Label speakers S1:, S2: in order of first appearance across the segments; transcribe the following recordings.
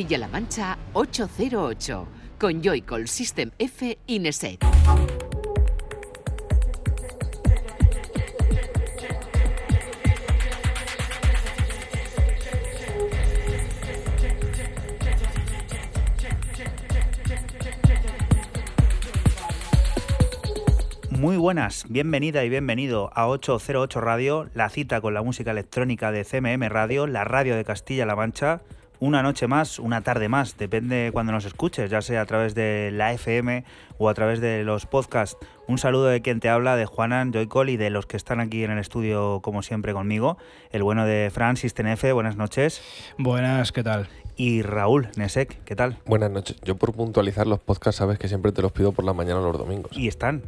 S1: Castilla-La Mancha 808 con Joycall System F Ineset.
S2: Muy buenas, bienvenida y bienvenido a 808 Radio, la cita con la música electrónica de CMM Radio, la radio de Castilla-La Mancha. Una noche más, una tarde más, depende cuando nos escuches, ya sea a través de la FM o a través de los podcasts. Un saludo de quien te habla, de Juanan, Joycol y de los que están aquí en el estudio, como siempre, conmigo. El bueno de Francis Tenefe, buenas noches.
S3: Buenas, ¿qué tal?
S2: Y Raúl Nesek, ¿qué tal?
S4: Buenas noches. Yo por puntualizar los podcasts sabes que siempre te los pido por la mañana los domingos.
S2: Y están,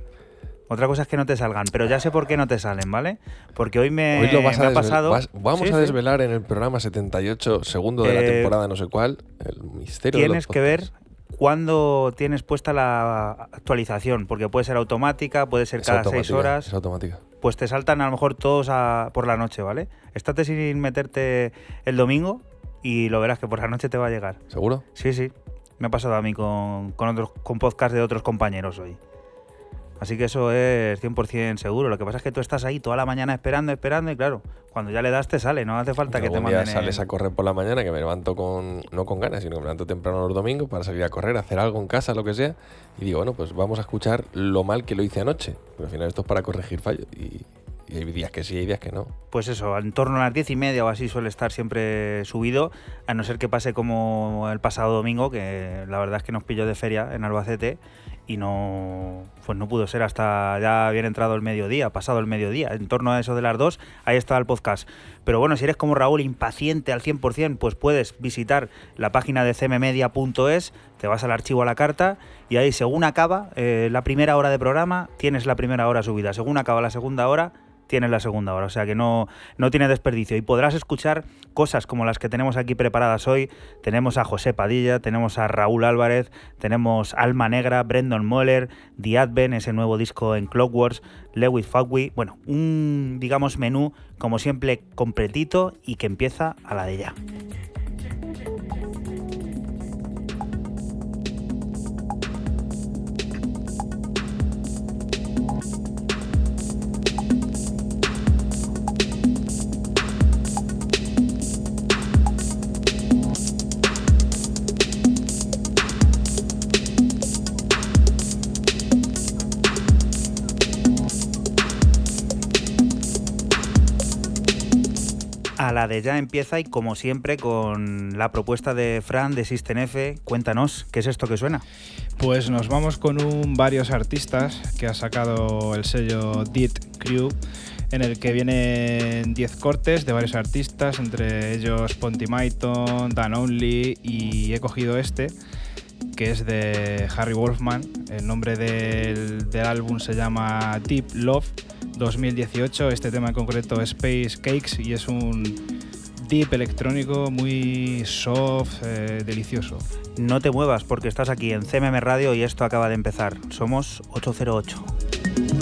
S2: otra cosa es que no te salgan, pero ya sé por qué no te salen, ¿vale? Porque hoy me,
S4: Hoy lo vas
S2: me
S4: a
S2: ha pasado.
S4: vas- vamos
S2: Sí,
S4: a
S2: sí.
S4: desvelar en el programa 78, segundo de la
S2: Eh,
S4: temporada, no sé cuál, el misterio de los
S2: Tienes que ver cuándo tienes puesta la actualización, porque puede ser automática, puede ser
S4: Es
S2: cada seis horas.
S4: Es automática.
S2: Pues te saltan a lo mejor todos a- por la noche, ¿vale? Estate sin meterte el domingo y lo verás que por la noche te va a llegar.
S4: ¿Seguro?
S2: Sí, sí. Me ha pasado a mí con, con otros con podcast de otros compañeros hoy. Así que eso es 100% seguro. Lo que pasa es que tú estás ahí toda la mañana esperando, esperando y claro, cuando ya le das te sale. No hace falta que te
S4: día
S2: manden el-
S4: sales a correr por la mañana, que me levanto con, no con ganas, sino que me levanto temprano los domingos para salir a correr, hacer algo en casa, lo que sea. Y digo, bueno, pues vamos a escuchar lo mal que lo hice anoche. Pero al final esto es para corregir fallos. Y, y hay días que sí, hay días que no.
S2: Pues eso, en torno a las diez y media o así suele estar siempre subido, a no ser que pase como el pasado domingo, que la verdad es que nos pilló de feria en Albacete y no, pues no pudo ser hasta ya bien entrado el mediodía, pasado el mediodía, en torno a eso de las dos, ahí estaba el podcast. Pero bueno, si eres como Raúl, impaciente al 100%, pues puedes visitar la página de cmmedia.es, te vas al archivo a la carta y ahí según acaba eh, la primera hora de programa, tienes la primera hora subida, según acaba la segunda hora, tienes la segunda hora, o sea que no, no tiene desperdicio. Y podrás escuchar cosas como las que tenemos aquí preparadas hoy. Tenemos a José Padilla, tenemos a Raúl Álvarez, tenemos Alma Negra, Brendan Moller, The Advent, ese nuevo disco en Clockworks, Lewis Fagui. Bueno, un, digamos, menú como siempre completito y que empieza a la de ya. A la de ya empieza y como siempre con la propuesta de Fran de System F, cuéntanos, ¿qué es esto que suena?
S3: Pues nos vamos con un varios artistas que ha sacado el sello Dit Crew, en el que vienen 10 cortes de varios artistas, entre ellos Ponty Maiton, Dan Only y he cogido este, que es de Harry Wolfman. El nombre del álbum se llama Deep Love 2018. Este tema en concreto Space Cakes y es un deep electrónico muy soft, eh, delicioso.
S2: No te muevas porque estás aquí en CMM Radio y esto acaba de empezar. Somos 808.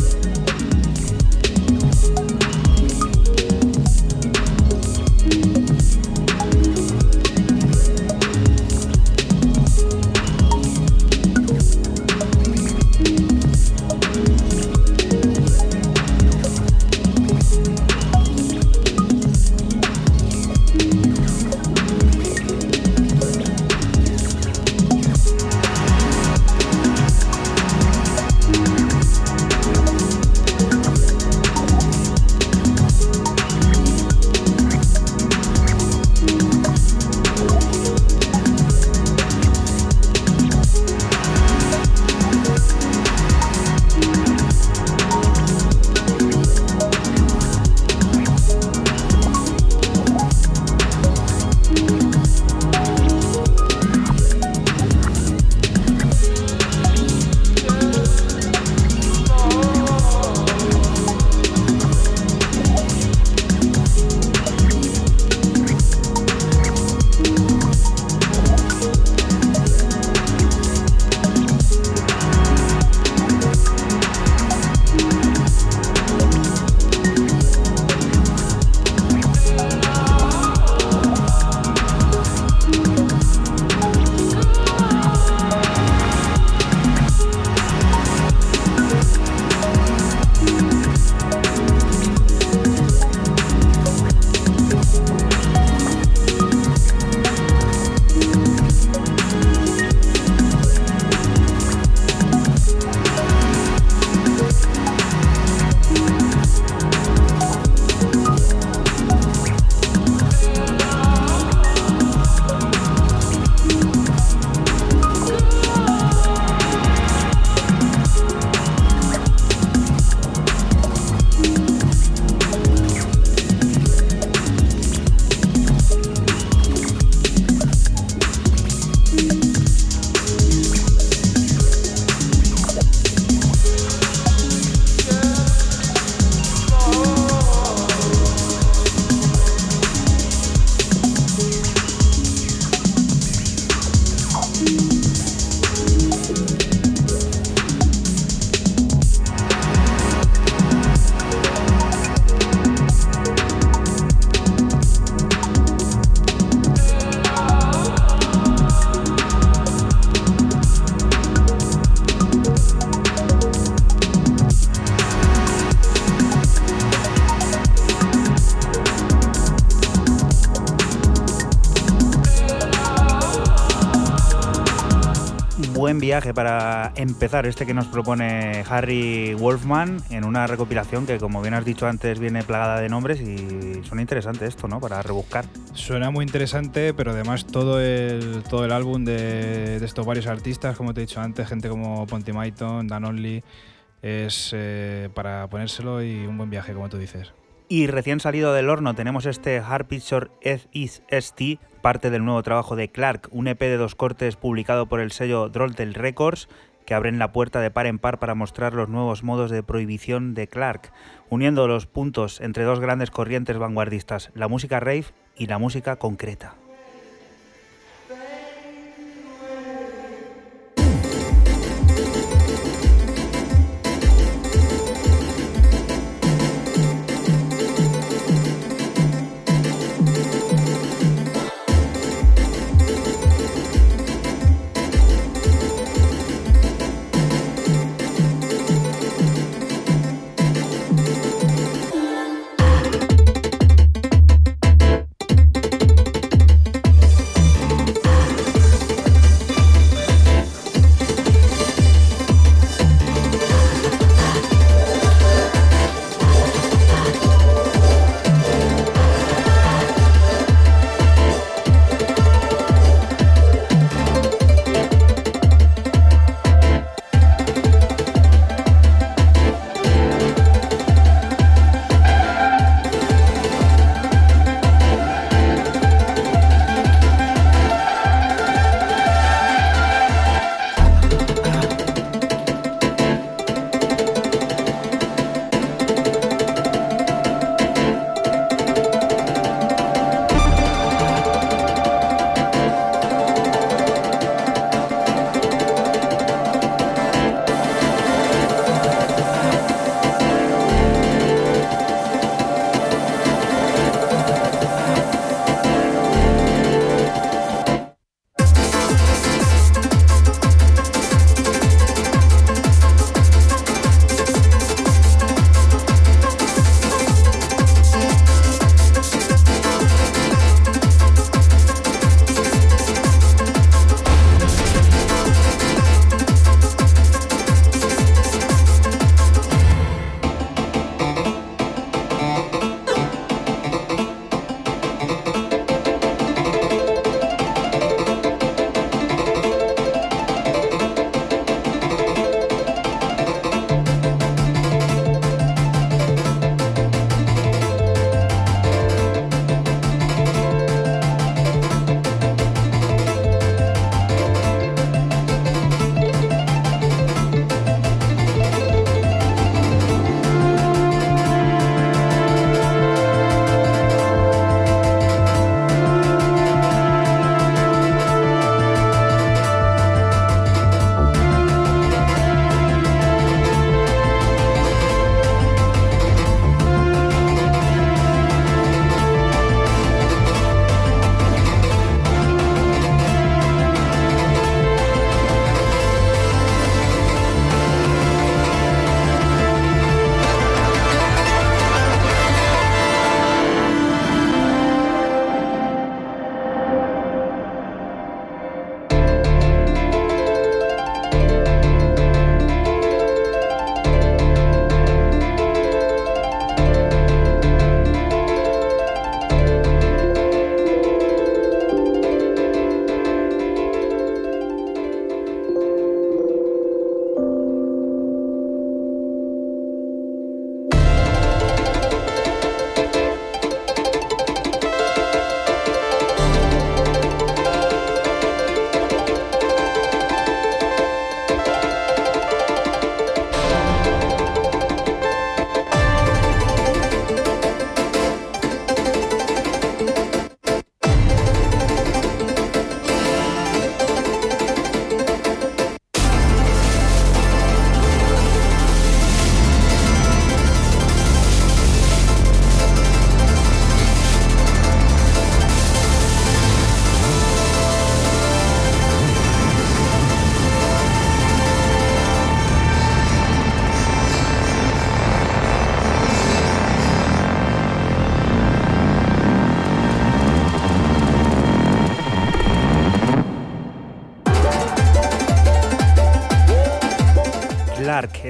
S2: Viaje para empezar este que nos propone Harry Wolfman en una recopilación que, como bien has dicho antes, viene plagada de nombres y suena interesante esto, ¿no? Para rebuscar.
S3: Suena muy interesante, pero además todo el, todo el álbum de, de estos varios artistas, como te he dicho antes, gente como Ponty Maiton, Dan Only, es eh, para ponérselo y un buen viaje, como tú dices.
S2: Y recién salido del horno tenemos este Hard Picture Is ST, parte del nuevo trabajo de Clark, un EP de dos cortes publicado por el sello Drolltel Records, que abren la puerta de par en par para mostrar los nuevos modos de prohibición de Clark, uniendo los puntos entre dos grandes corrientes vanguardistas, la música rave y la música concreta.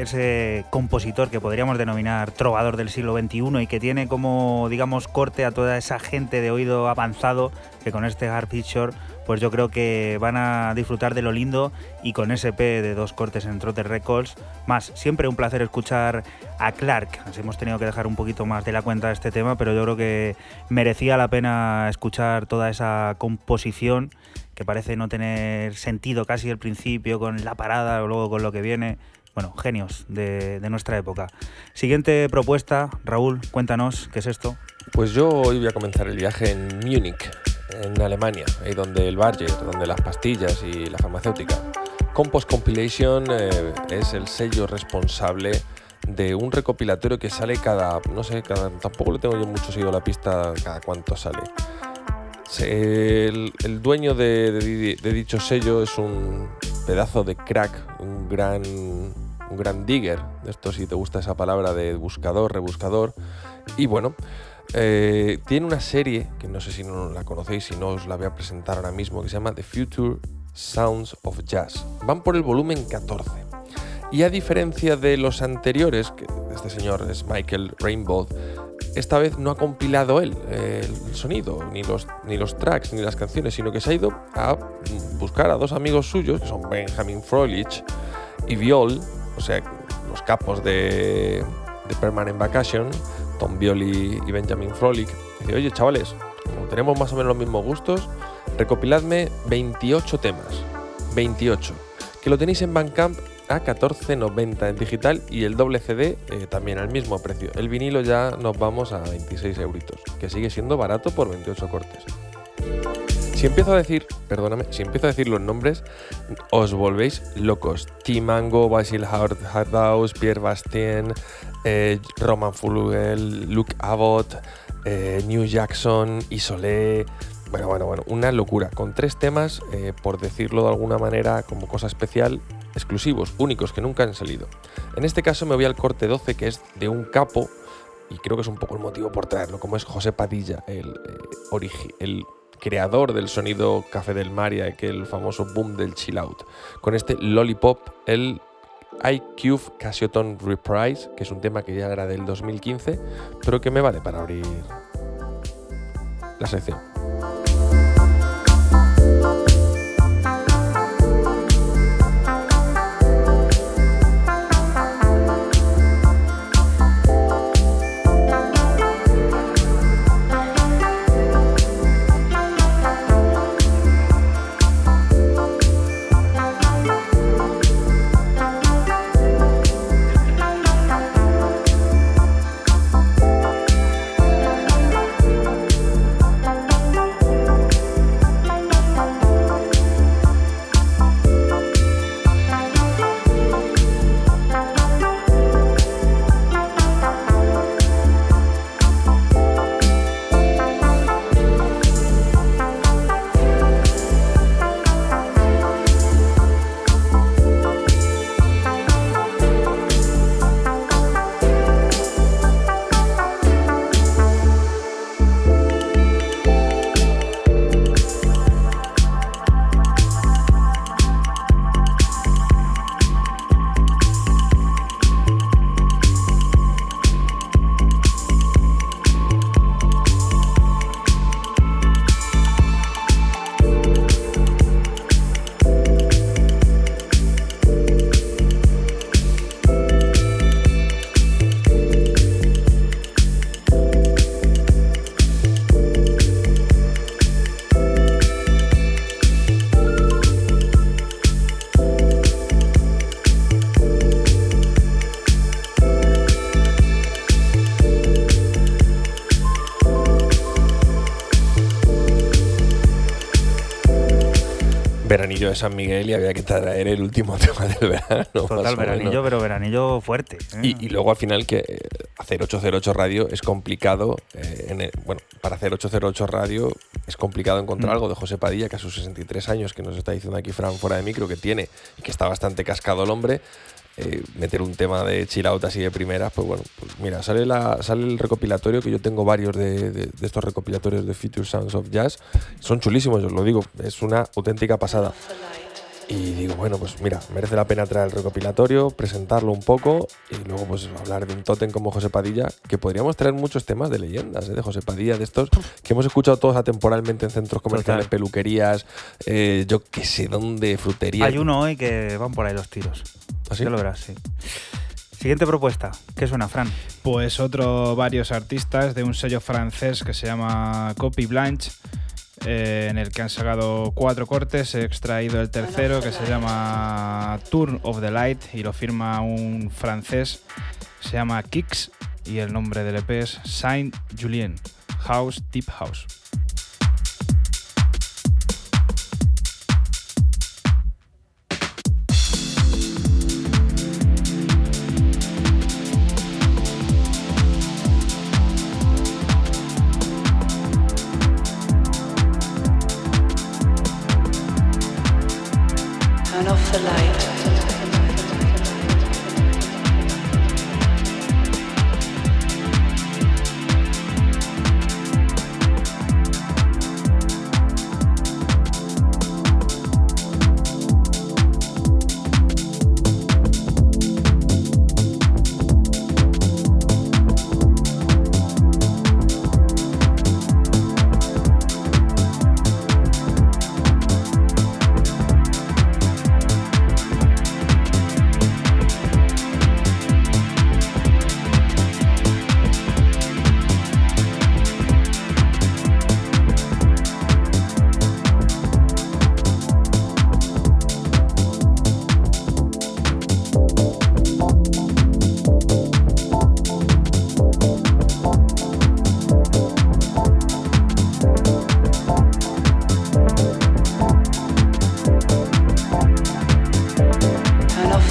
S2: Ese compositor que podríamos denominar trovador del siglo XXI y que tiene como, digamos, corte a toda esa gente de oído avanzado que con este Hard Picture pues yo creo que van a disfrutar de lo lindo y con SP de dos cortes en Trotter Records. Más, siempre un placer escuchar a Clark. Hemos tenido que dejar un poquito más de la cuenta este tema, pero yo creo que merecía la pena escuchar toda esa composición que parece no tener sentido casi al principio con la parada o luego con lo que viene. Bueno, genios de, nuestra época. Siguiente propuesta, Raúl, cuéntanos, ¿qué es esto?
S4: Pues yo hoy voy a comenzar el viaje en Múnich, en Alemania, ahí donde el Barger, donde las pastillas y la farmacéutica. Compost Compilation eh, es el sello responsable de un recopilatorio que sale cada, no sé, cada, tampoco le tengo yo mucho seguido la pista cada cuánto sale. El, dueño de, dicho sello es un pedazo de crack, un gran, un gran digger, esto si te gusta esa palabra de buscador, rebuscador. Y bueno, eh, tiene una serie, que no sé si no la conocéis, si no os la voy a presentar ahora mismo, que se llama The Future Sounds of Jazz. Van por el volumen 14. Y a diferencia de los anteriores, este señor es Michael Rainbow, esta vez no ha compilado él eh, el sonido, ni los, ni los tracks, ni las canciones, sino que se ha ido a buscar a dos amigos suyos, que son Benjamin Froelich y Viol, o sea, los capos de, de Permanent Vacation, Tom Violi y Benjamin Froelich. Y dice, oye, chavales, como tenemos más o menos los mismos gustos, recopiladme 28 temas. 28. Que lo tenéis en Bandcamp a 14.90 en digital y el doble CD eh, también al mismo precio. El vinilo ya nos vamos a 26 euritos, que sigue siendo barato por 28 cortes. Si empiezo a decir, perdóname, si empiezo a decir los nombres, os volvéis locos. Timango, Basil Hardhouse, Pierre Bastien, eh, Roman Fulugel, Luke Abbott, eh, New Jackson, Isolé. Bueno, bueno, bueno, una locura. Con tres temas, eh, por decirlo de alguna manera, como cosa especial, exclusivos, únicos, que nunca han salido. En este caso me voy al corte 12, que es de un capo, y creo que es un poco el motivo por traerlo, como es José Padilla, el, eh, el creador del sonido Café del Mar y aquel famoso boom del chill out. Con este Lollipop, el iCube Cassioton Reprise, que es un tema que ya era del 2015, pero que me vale para abrir la sección. Veranillo de San Miguel y había que traer el último tema del verano.
S2: Total, veranillo, pero veranillo fuerte. ¿eh?
S4: Y, y luego al final que eh, hacer 808 radio es complicado. eh, en el- bueno, para hacer 808 radio es complicado encontrar
S2: Mm.
S4: algo de José Padilla, que a sus 63 años, que nos está diciendo aquí Fran fuera de micro, que tiene y que está bastante cascado el hombre. Eh, meter un tema de chill out así de primeras, pues bueno, pues mira, sale, la, sale el recopilatorio, que yo tengo varios de, de- de estos recopilatorios de Future Sounds of Jazz. Son chulísimos, os lo digo, es una auténtica pasada. Y digo, bueno, pues mira, merece la pena traer el recopilatorio, presentarlo un poco y luego pues hablar de un tótem como José Padilla, que podríamos traer muchos temas de leyendas, ¿eh? de José Padilla, de estos que hemos escuchado todos atemporalmente en centros comerciales,
S2: Total.
S4: peluquerías, eh, yo qué sé dónde, fruterías.
S2: Hay uno hoy que van por ahí los tiros.
S4: ¿Ah, sí?
S2: Ya lo verás, sí. Siguiente propuesta. ¿Qué suena, Fran?
S3: Pues otro, varios artistas de un sello francés que se llama Copy Blanche, eh, en el que han sacado cuatro cortes. He extraído el tercero que se llama Turn of the Light y lo firma un francés. Se llama Kicks y el nombre del EP es Saint Julien, House Deep House.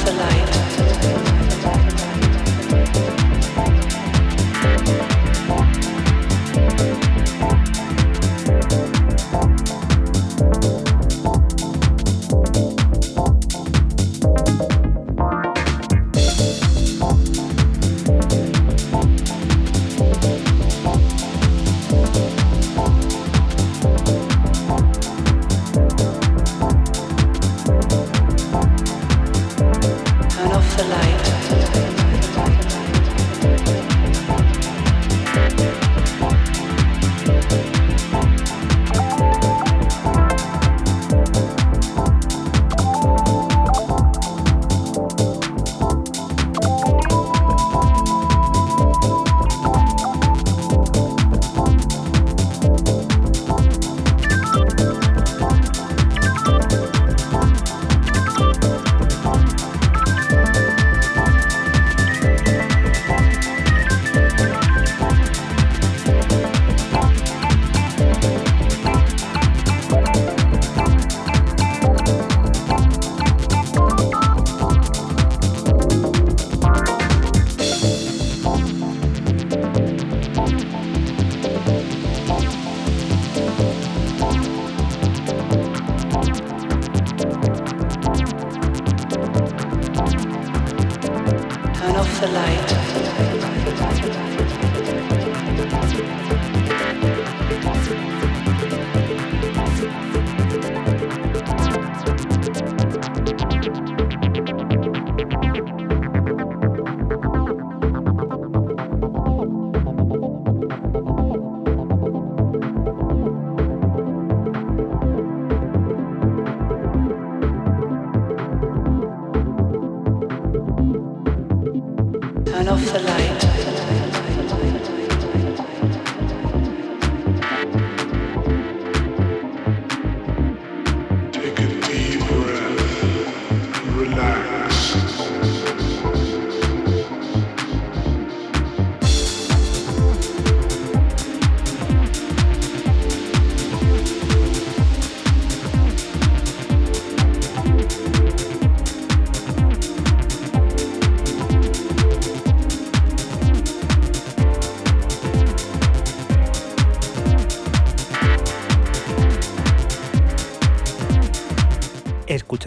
S5: Turn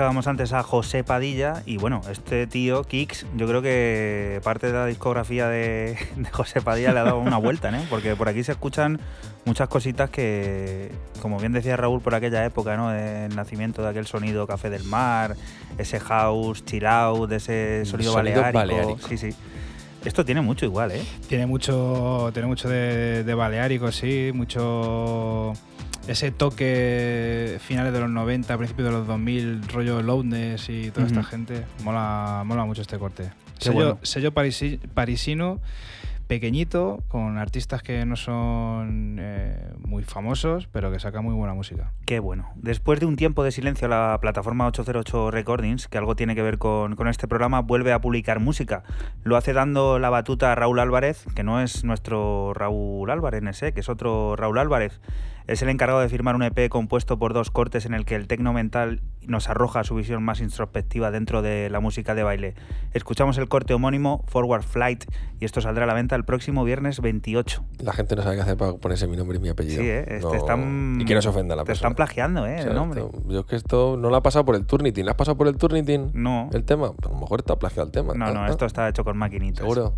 S2: Escuchábamos antes a José Padilla y bueno, este tío, Kix, yo creo que parte de la discografía de, de José Padilla le ha dado una vuelta. Porque por aquí se escuchan muchas cositas que, como bien decía Raúl por aquella época, ¿no? El nacimiento de aquel sonido café del mar, ese house, chill out, ese sonido,
S4: Sonido
S2: baleárico.
S4: baleárico.
S2: Sí, sí. Esto tiene mucho igual, ¿eh?
S3: Tiene mucho, tiene mucho de, de baleárico, sí, mucho ese toque finales de los 90, principios de los 2000, rollo Loudness y toda esta gente. Mola, mola mucho este corte.
S2: Qué
S3: Sello,
S2: bueno.
S3: sello parisi- parisino, pequeñito, con artistas que no son eh, muy famosos, pero que sacan muy buena música.
S2: Qué bueno. Después de un tiempo de silencio, la plataforma 808 Recordings, que algo tiene que ver con, con este programa, vuelve a publicar música. Lo hace dando la batuta a Raúl Álvarez, que no es nuestro Raúl Álvarez, NS, que es otro Raúl Álvarez. Es el encargado de firmar un EP compuesto por dos cortes en el que el tecno mental nos arroja su visión más introspectiva dentro de la música de baile. Escuchamos el corte homónimo Forward Flight y esto saldrá a la venta el próximo viernes 28.
S4: La gente no sabe qué hacer para ponerse mi nombre y mi apellido.
S2: Sí, ¿eh? Te
S4: No-
S2: están,
S4: Y que no se ofenda la
S2: Te
S4: persona.
S2: están plagiando, ¿eh?
S4: O sea,
S2: el nombre.
S4: esto- yo es que esto no lo ha pasado por el Turnitin. ¿Le has pasado por el Turnitin
S2: No.
S4: el tema? Pues a lo mejor está plagiado el tema.
S2: No, no,
S4: ah,
S2: esto está hecho con maquinitas.
S4: Seguro.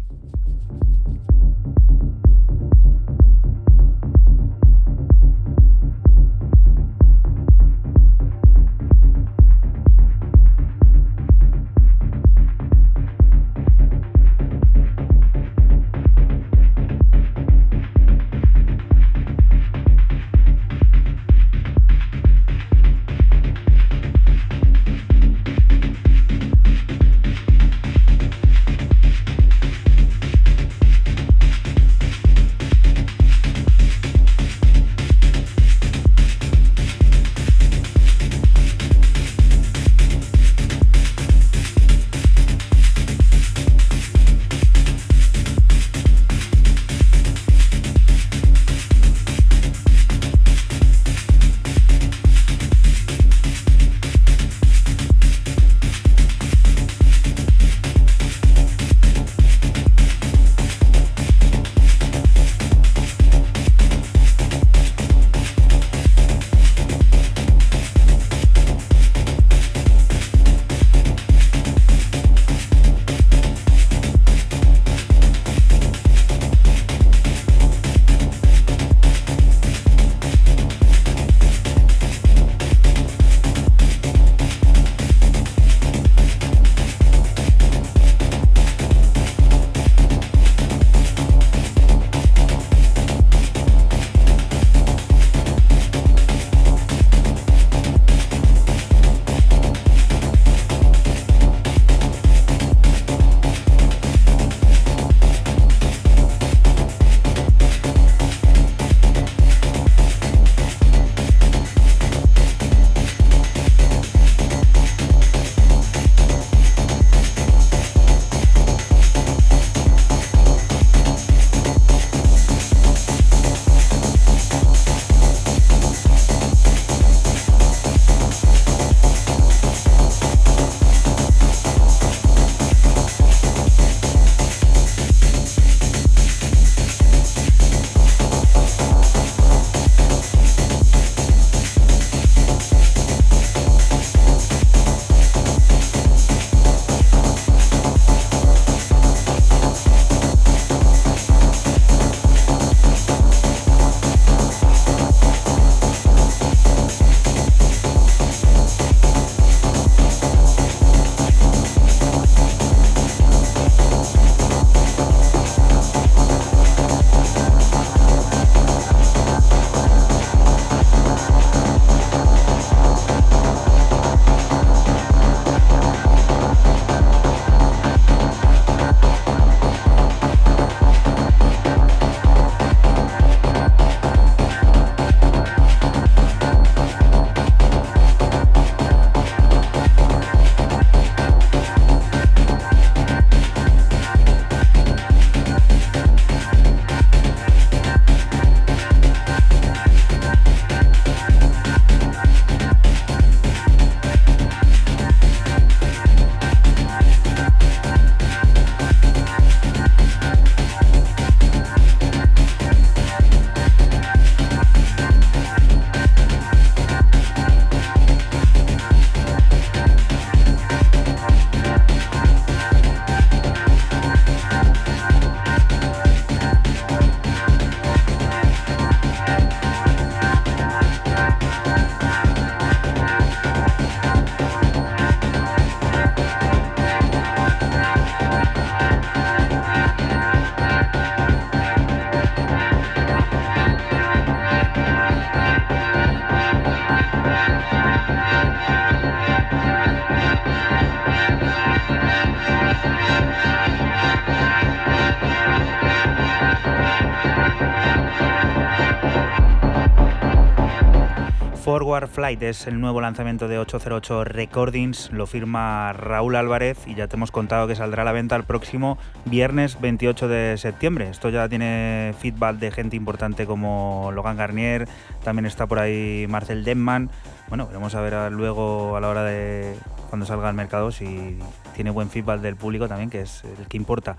S2: Flight es el nuevo lanzamiento de 808 Recordings, lo firma Raúl Álvarez y ya te hemos contado que saldrá a la venta el próximo viernes 28 de septiembre. Esto ya tiene feedback de gente importante como Logan Garnier, también está por ahí Marcel Denman. Bueno, veremos a ver luego a la hora de cuando salga al mercado si tiene buen feedback del público también, que es el que importa.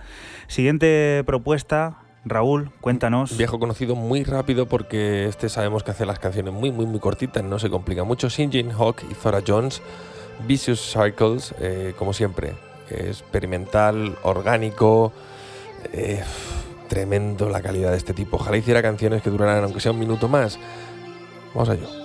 S2: Siguiente propuesta, Raúl, cuéntanos.
S4: Viejo conocido muy rápido porque este sabemos que hace las canciones muy, muy, muy cortitas, no se complica mucho. Sinjin Hawk y Zora Jones, Vicious Cycles, eh, como siempre, experimental, orgánico, eh, tremendo la calidad de este tipo. Ojalá hiciera canciones que duraran aunque sea un minuto más. Vamos a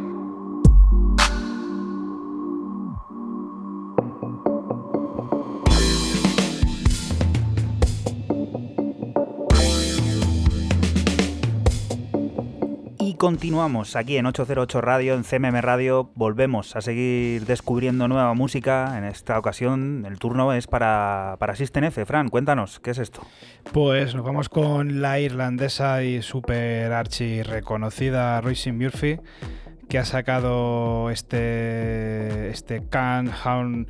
S2: Continuamos aquí en 808 Radio, en CMM Radio. Volvemos a seguir descubriendo nueva música. En esta ocasión el turno es para, para System F. Fran, cuéntanos, ¿qué es esto?
S3: Pues nos vamos con la irlandesa y super archi reconocida Roisin Murphy, que ha sacado este, este Can Hound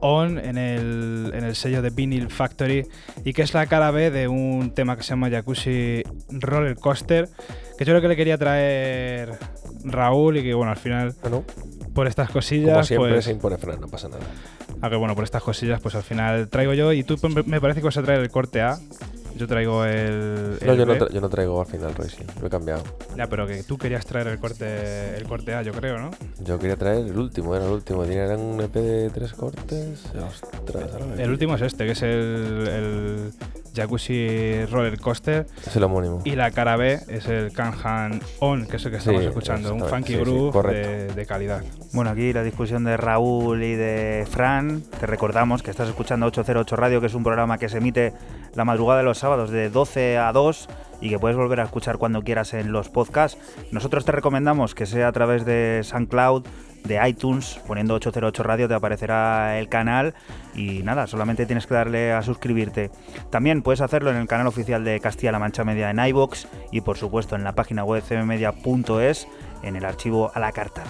S3: On en el, en el sello de Vinyl Factory y que es la cara B de un tema que se llama Jacuzzi Roller Coaster, que yo creo que le quería traer Raúl y que bueno, al final
S4: Bueno,
S3: por estas cosillas...
S4: como siempre
S3: pues,
S4: se impone Fran, no pasa nada.
S3: a que bueno, por estas cosillas pues al final traigo yo y tú me parece que vas a traer el corte A. Yo traigo el.
S4: No,
S3: el
S4: yo no,
S3: B.
S4: tra- yo no traigo al final Racing, lo he cambiado.
S3: Ya, pero que tú querías traer el corte, el corte A, yo creo, ¿no?
S4: Yo quería traer el último, era el último. Era un EP de tres cortes. Ostras, me-
S3: El último es este, que es el, el Jacuzzi Roller Coaster.
S4: Es el homónimo.
S3: Y la cara B es el Kanhan On, que es el que estamos
S4: Sí,
S3: escuchando. Un funky
S4: sí, sí,
S3: groove de calidad.
S2: Bueno, aquí la discusión de Raúl y de Fran. Te recordamos que estás escuchando 808 Radio, que es un programa que se emite la madrugada de los sábados de 12 a 2 y que puedes volver a escuchar cuando quieras en los podcasts. Nosotros te recomendamos que sea a través de SoundCloud, de iTunes, poniendo 808 Radio te aparecerá el canal y nada, solamente tienes que darle a suscribirte. También puedes hacerlo en el canal oficial de Castilla-La Mancha Media en iBox y por supuesto en la página web cmmedia.es en el archivo a la carta.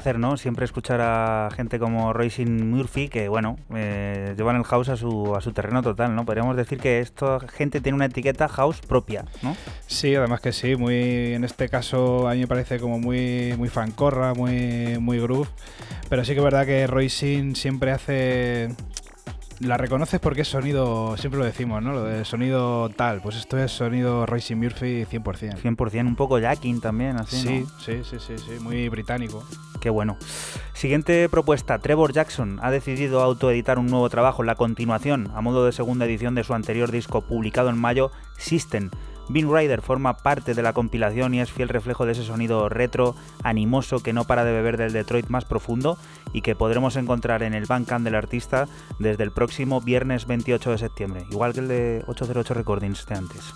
S2: Placer, ¿no? Siempre escuchar a gente como Roisin Murphy, que bueno, eh, llevan el house a su, a su terreno total, ¿no? Podríamos decir que esta gente tiene una etiqueta house propia, ¿no?
S3: Sí, además que sí, muy en este caso a mí me parece como muy, muy fancorra, muy, muy groove. Pero sí que es verdad que Roisin siempre hace. La reconoces porque es sonido, siempre lo decimos, ¿no? Lo de sonido tal. Pues esto es sonido Roisin Murphy 100%.
S2: 100%, un poco jacking también, así,
S3: Sí,
S2: ¿no?
S3: sí, sí, sí, sí, muy británico.
S2: Qué bueno. Siguiente propuesta. Trevor Jackson ha decidido autoeditar un nuevo trabajo, la continuación, a modo de segunda edición de su anterior disco publicado en mayo, System. Bean Rider forma parte de la compilación y es fiel reflejo de ese sonido retro, animoso, que no para de beber del Detroit más profundo y que podremos encontrar en el Bandcamp del artista desde el próximo viernes 28 de septiembre, igual que el de 808 Recordings de antes.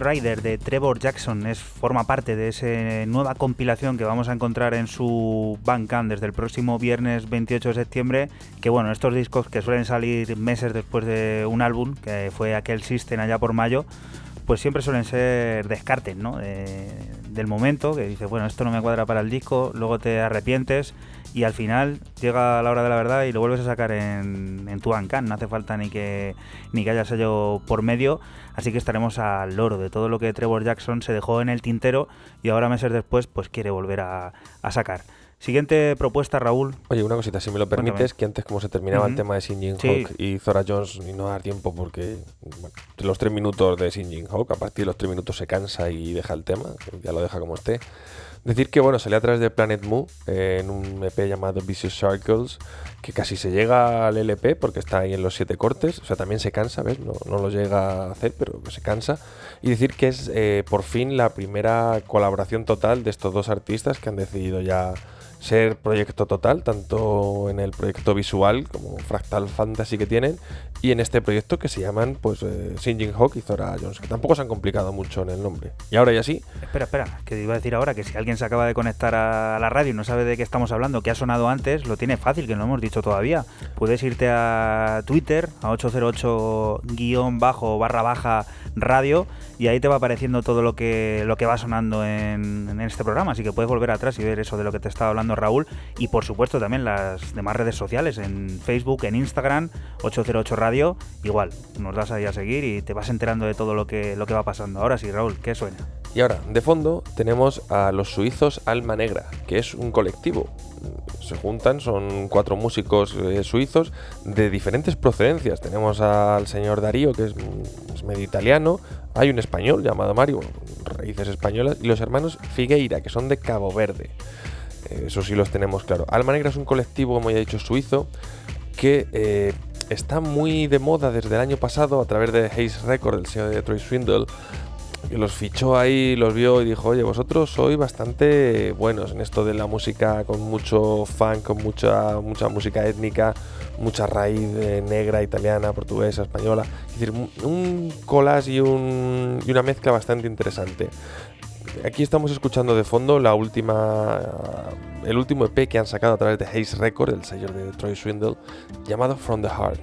S2: Rider de Trevor Jackson es, forma parte de esa nueva compilación que vamos a encontrar en su Bandcamp desde el próximo viernes 28 de septiembre. Que bueno, estos discos que suelen salir meses después de un álbum, que fue aquel System allá por mayo, pues siempre suelen ser descartes, ¿no? De- del momento, que dices, bueno, esto no me cuadra para el disco, luego te arrepientes y al final llega la hora de la verdad y lo vuelves a sacar en, en tu Bandcamp. No hace falta ni que, ni que haya sello por medio, así que estaremos al loro de todo lo que Trevor Jackson se dejó en el tintero y ahora meses después pues quiere volver a, a sacar. Siguiente propuesta, Raúl.
S4: Oye, una cosita, si me lo
S2: Cuéntame.
S4: permites, que antes como se terminaba el tema de Sinjin
S2: Sí.
S4: Hawk y Zora Jones y no dar tiempo porque bueno, los tres minutos de Sinjin Hawk, a partir de los tres minutos se cansa y deja el tema, ya lo deja como esté. Decir que bueno, salía a través de Planet Moo eh, en un EP llamado Vicious Circles, que casi se llega al LP porque está ahí en los siete cortes, o sea, también se cansa, ¿ves? No, no lo llega a hacer, pero se cansa. Y decir que es eh, por fin la primera colaboración total de estos dos artistas que han decidido ya ser proyecto total, tanto en el proyecto visual como Fractal Fantasy que tienen, y en este proyecto que se llaman pues eh, Sinjin Hawk y Zora Jones, que tampoco se han complicado mucho en el nombre. Y ahora ya sí,
S2: Espera, espera, que te iba a decir ahora que si alguien se acaba de conectar a la radio y no sabe de qué estamos hablando, que ha sonado antes, lo tiene fácil, que no lo hemos dicho todavía. Puedes irte a Twitter, a 808-bajo barra baja radio, y ahí te va apareciendo todo lo que, lo que va sonando en, este programa. Así que puedes volver atrás y ver eso de lo que te estaba hablando Raúl. Y por supuesto también las demás redes sociales, en Facebook, en Instagram, 808 Radio. Igual, nos das ahí a seguir y te vas enterando de todo lo que, lo que va pasando. Ahora sí, Raúl, ¿qué suena?
S4: Y ahora, de fondo, tenemos a los suizos Alma Negra, que es un colectivo. Se juntan, son cuatro músicos eh, suizos de diferentes procedencias. Tenemos al señor Darío, que es medio italiano. Hay un español llamado Mario, raíces españolas. Y los hermanos Figueira, que son de Cabo Verde. Eh, Eso sí los tenemos claro. Alma Negra es un colectivo, como ya he dicho, suizo, que eh, está muy de moda desde el año pasado a través de Haze Record, el sello de Troy Swindle y los fichó ahí, los vio y dijo, oye, vosotros sois bastante buenos en esto de la música con mucho funk, con mucha, mucha música étnica, mucha raíz eh, negra, italiana, portuguesa, española. Es decir, un- collage y, un- y una mezcla bastante interesante. Aquí estamos escuchando de fondo la última, el último EP que han sacado a través de Haze Record, el sello de Troy Swindle, llamado From the Heart.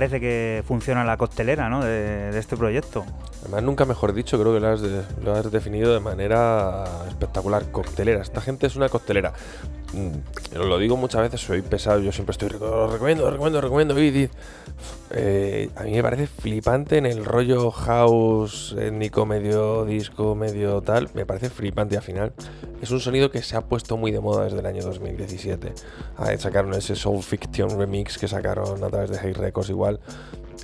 S2: Parece que funciona la costelera ¿no? de, este proyecto.
S4: Además, nunca mejor dicho, creo que lo has, definido de manera espectacular. Coctelera. Esta gente es una coctelera. Mm, Lo digo muchas veces, soy pesado, yo siempre estoy, lo recomiendo, lo recomiendo, recomiendo. y Eh, a mí me parece flipante en el rollo house, étnico, medio disco, medio tal. Me parece flipante al final. Es un sonido que se ha puesto muy de moda desde el año 2017. Ah, sacaron ese Soul Fiction remix que sacaron a través de Hey Records igual.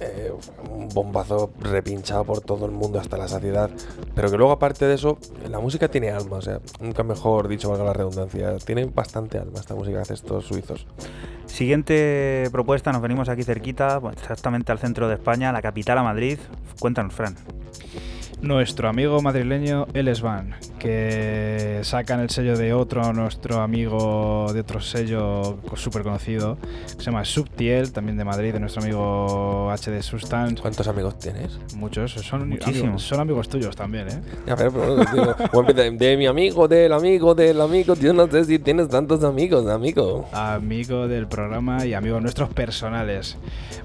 S4: Eh, un bombazo repinchado por todo el mundo hasta la saciedad. Pero que luego, aparte de eso, la música tiene alma. O sea, nunca mejor dicho, valga la redundancia. Tiene bastante alma esta música que hacen estos suizos.
S2: Siguiente propuesta, nos venimos aquí cerquita, exactamente al centro de España, la capital a Madrid. Cuéntanos, Fran.
S3: Nuestro amigo madrileño El Svan, que sacan el sello de otro, nuestro amigo de otro sello súper conocido, que se llama Subtiel, también de Madrid, de nuestro amigo HD Substance.
S4: ¿Cuántos amigos tienes?
S3: Muchos, son,
S2: Muchísimos.
S3: amigos, son amigos tuyos también, ¿eh?
S4: Ya, pero, pero, digo, de mi amigo, del amigo, del amigo. Yo no sé si tienes tantos amigos, amigo.
S3: amigo del programa y amigos nuestros personales.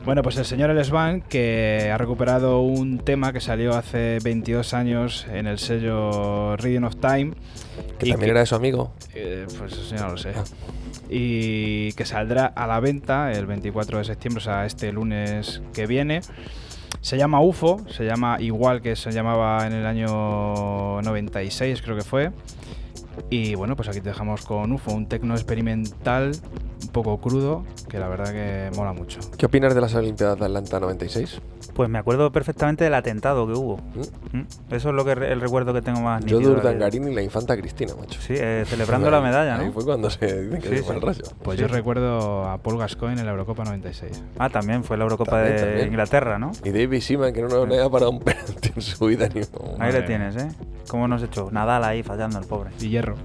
S3: Bueno, pues el señor El Svan, que ha recuperado un tema que salió hace 22 años en el sello Reading of Time,
S4: ¿Que también
S3: que-
S4: era de su amigo?
S3: Eh, pues eso ya no lo sé.
S4: Ah.
S3: Y que saldrá a la venta el 24 de septiembre, o sea, este lunes que viene. Se llama UFO, se llama igual que se llamaba en el año 96, creo que fue. Y bueno, pues aquí te dejamos con UFO, un tecno experimental un poco crudo, que la verdad que mola mucho.
S4: ¿Qué opinas de las Olimpiadas de Atlanta 96?
S2: Pues me acuerdo perfectamente del atentado que hubo.
S4: ¿Mm?
S2: Mm, Eso es lo que re- el recuerdo que tengo más
S4: Yo
S2: nítido
S4: de
S2: de-
S4: Urdangarín y la infanta Cristina, macho.
S2: Sí, eh, celebrando la medalla,
S4: Ahí
S2: ¿no?
S4: fue cuando se dicen que
S2: Sí,
S4: se fue
S2: sí.
S4: el rayo.
S3: Pues yo recuerdo a Paul Gascoigne en la Eurocopa 96.
S2: Ah, también fue la Eurocopa
S4: También,
S2: de
S4: también.
S2: Inglaterra, ¿no?
S4: Y David Seaman, que no nos ha parado un penalti en su vida ni un-
S2: Ahí
S3: Madre
S2: le tienes, ¿eh? ¿Cómo nos hecho? Nadal ahí fallando el pobre.
S3: Y hierro.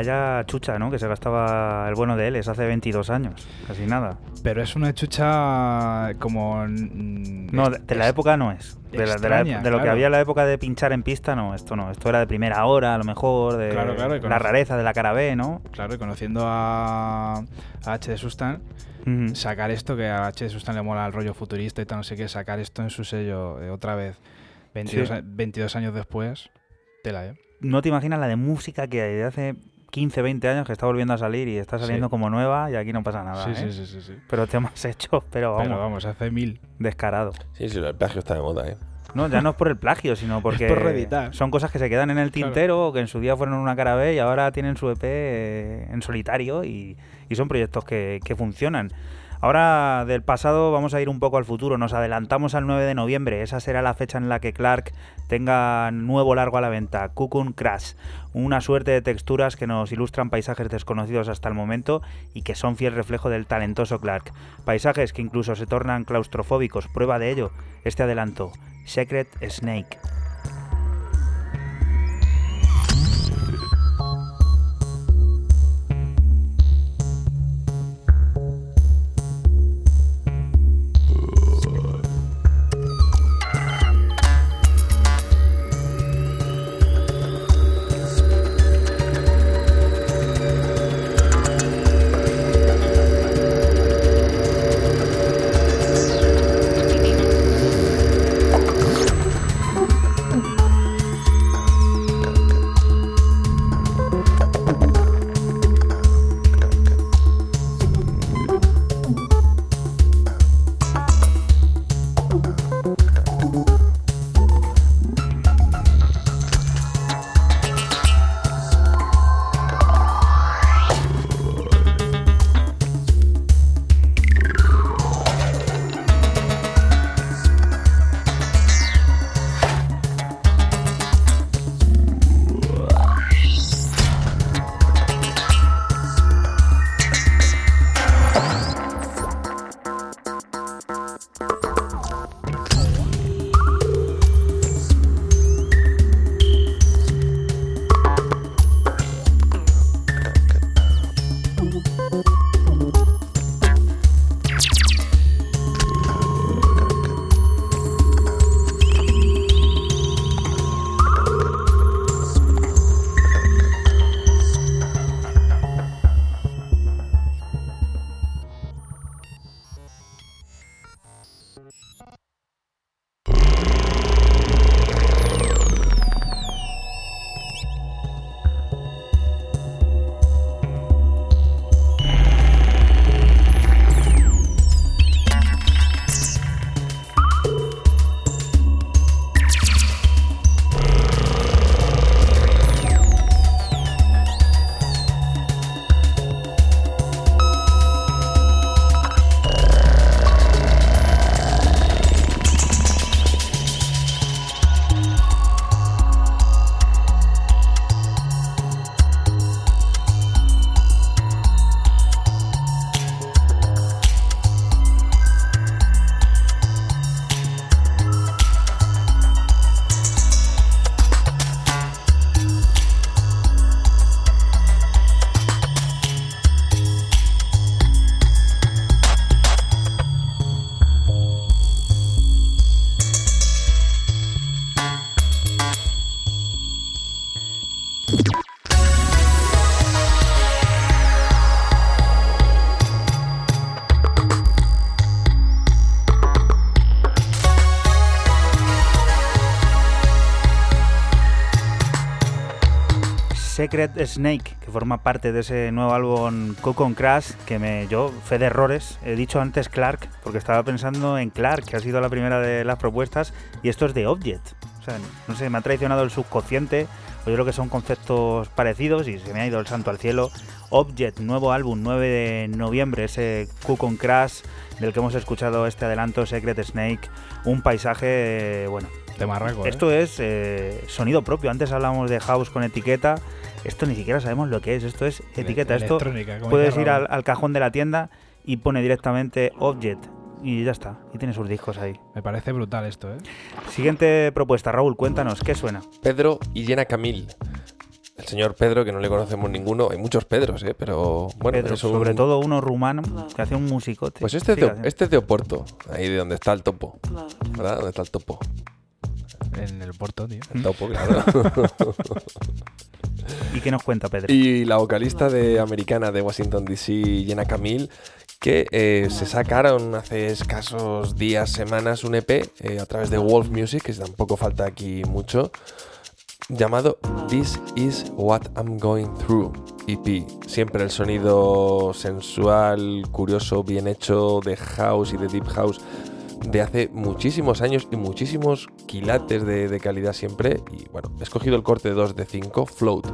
S2: Vaya chucha, ¿no? Que se gastaba el bueno de él, es hace 22 años, casi nada.
S3: Pero es una chucha como...
S2: No, de, de la época no es. De, la- de la-
S3: extraña,
S2: de lo que había en la época de pinchar en pista, no, esto no. Esto era de primera hora, a lo mejor, de
S3: Claro, claro,
S2: la rareza de la cara B, ¿no?
S3: Claro, y conociendo a, a H de Sustan, sacar esto, que a H de Sustan le mola el rollo futurista y tal, no sé qué, sacar esto en su sello eh, otra vez, 22,
S2: Sí.
S3: a- 22 años después, tela, ¿eh?
S2: No te imaginas la de música que hay de hace 15, 20 años que está volviendo a salir y está saliendo
S3: Sí.
S2: como nueva y aquí no pasa nada.
S3: sí,
S2: ¿eh?
S3: sí, sí, sí, sí.
S2: Pero temas hechos, pero vamos,
S3: Pero vamos, hace mil.
S2: descarado.
S4: Sí, sí, el plagio está de moda, ¿eh?
S2: No, ya no es por el plagio, sino porque
S3: por reeditar.
S2: son cosas que se quedan en el
S3: Claro.
S2: tintero o que en su día fueron una cara B y ahora tienen su EP eh, en solitario y, y son proyectos que, que funcionan. Ahora del pasado vamos a ir un poco al futuro. Nos adelantamos al 9 de noviembre. Esa será la fecha en la que Clark tenga nuevo largo a la venta, Cocoon Crash. Una suerte de texturas que nos ilustran paisajes desconocidos hasta el momento y que son fiel reflejo del talentoso Clark. Paisajes que incluso se tornan claustrofóbicos. Prueba de ello, este adelanto, Secret Snake. Secret Snake, que forma parte de ese nuevo álbum Coco Crash, que me, yo, fe de errores, he dicho antes Clark, porque estaba pensando en Clark, que ha sido la primera de las propuestas, y esto es de Object. O sea, no sé, me ha traicionado el subconsciente, o yo creo que son conceptos parecidos y se me ha ido el santo al cielo. Object, nuevo álbum, 9 de noviembre, ese Coco Crash, del que hemos escuchado este adelanto, Secret Snake, un paisaje, bueno,
S3: De marraco, ¿eh?
S2: esto es eh, sonido propio. Antes hablábamos de house con etiqueta. Esto ni siquiera sabemos lo que es. Esto es etiqueta. Esto puedes ir al, cajón de la tienda y pone directamente Object. Y ya está. Y tiene sus discos ahí.
S3: Me parece brutal esto, ¿eh?
S2: Siguiente propuesta, Raúl. Cuéntanos, ¿qué suena?
S4: Pedro y Jenna Camil. El señor Pedro, que no le conocemos ninguno. Hay muchos Pedros, ¿eh? Pero bueno,
S2: Pedro,
S4: es un-
S2: sobre todo uno rumano que hace un musicote.
S4: Pues este es, de, este es de Oporto, ahí de donde está el topo. ¿Verdad? ¿Dónde está el topo?
S3: En el Porto, tío.
S4: El topo, claro.
S2: ¿Y qué nos cuenta Pedro?
S4: y la vocalista de americana de Washington DC, Jenna Camille, que eh, se sacaron hace escasos días, semanas, un EP eh, a través de Wolf Music, que tampoco falta aquí mucho, llamado This Is What I'm Going Through, EP. Siempre el sonido sensual, curioso, bien hecho de house y de deep house de hace muchísimos años y muchísimos quilates de, de calidad siempre. Y bueno, he escogido el corte 2 de 5, Float.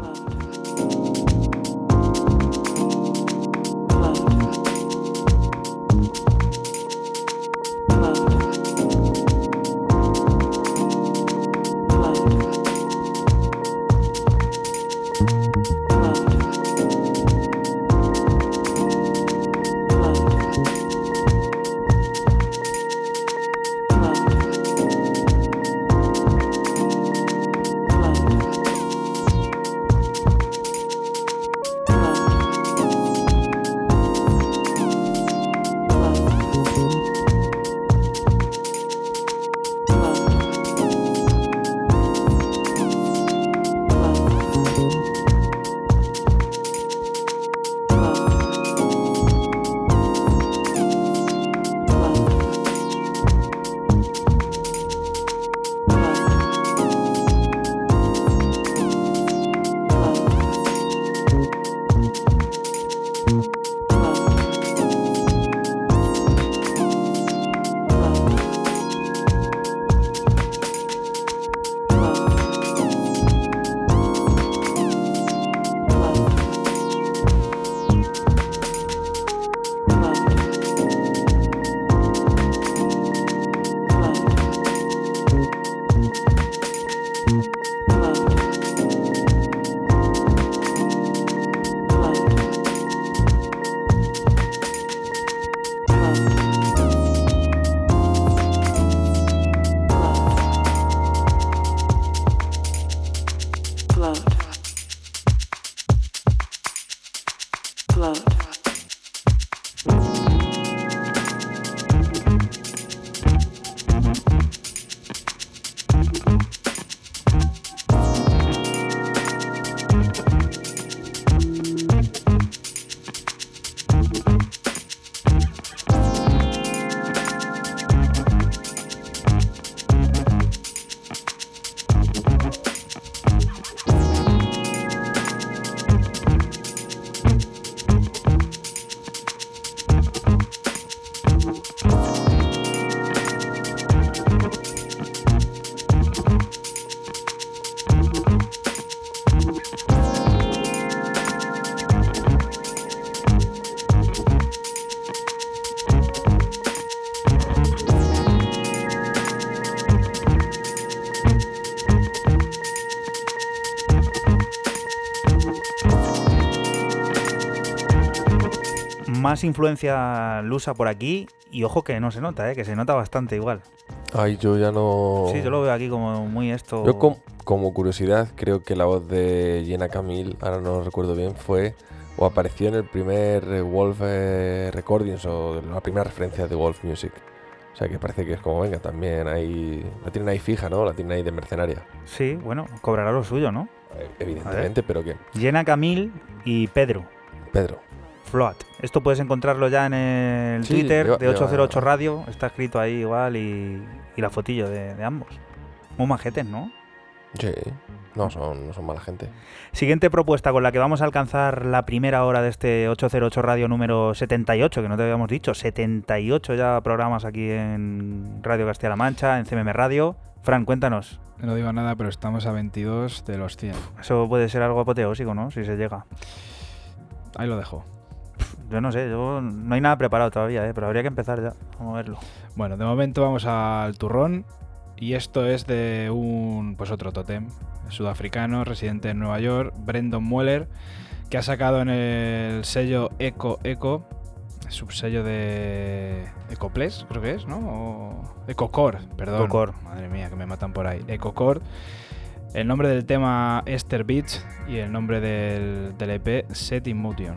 S2: Más influencia lusa por aquí y ojo que no se nota, ¿eh? que se nota bastante igual.
S4: Ay, yo ya no.
S2: Sí, yo lo veo aquí como muy esto.
S4: Yo com- como curiosidad creo que la voz de Jenna Camille, ahora no recuerdo bien, fue o apareció en el primer Wolf eh, Recordings o la primera referencia de Wolf Music. O sea que parece que es como, venga, también ahí... La tienen ahí fija, ¿no? La tienen ahí de mercenaria.
S2: Sí, bueno, cobrará lo suyo, ¿no?
S4: Eh, Evidentemente, pero que...
S2: Jenna Camil y Pedro.
S4: Pedro.
S2: Float. Esto puedes encontrarlo ya en el
S4: Sí,
S2: Twitter
S4: lleva-
S2: de 808
S4: lleva-
S2: Radio. Está escrito ahí igual y, y la fotillo de, de ambos. Muy majetes, ¿no?
S4: Sí. No son, no son mala gente.
S2: Siguiente propuesta con la que vamos a alcanzar la primera hora de este 808 Radio número 78, que no te habíamos dicho, 78 ya programas aquí en Radio Castilla-La Mancha, en CMM Radio. Fran, cuéntanos.
S3: No digo nada, pero estamos a 22 de los 100.
S2: Eso puede ser algo apoteósico, ¿no? Si se llega.
S3: Ahí lo dejo.
S2: Yo no sé, yo no hay nada preparado todavía, ¿eh? pero habría que empezar ya. A verlo.
S3: Bueno, de momento vamos al turrón. Y esto es de un, pues otro totem sudafricano, residente en Nueva York, Brendan Mueller, que ha sacado en el sello Eco Eco, subsello de Ecoples, creo que es, ¿no? O Ecocore, perdón.
S2: Ecocore.
S3: Madre mía, que me matan por ahí. Ecocore. El nombre del tema Esther Beach y el nombre del, del EP Set Motion.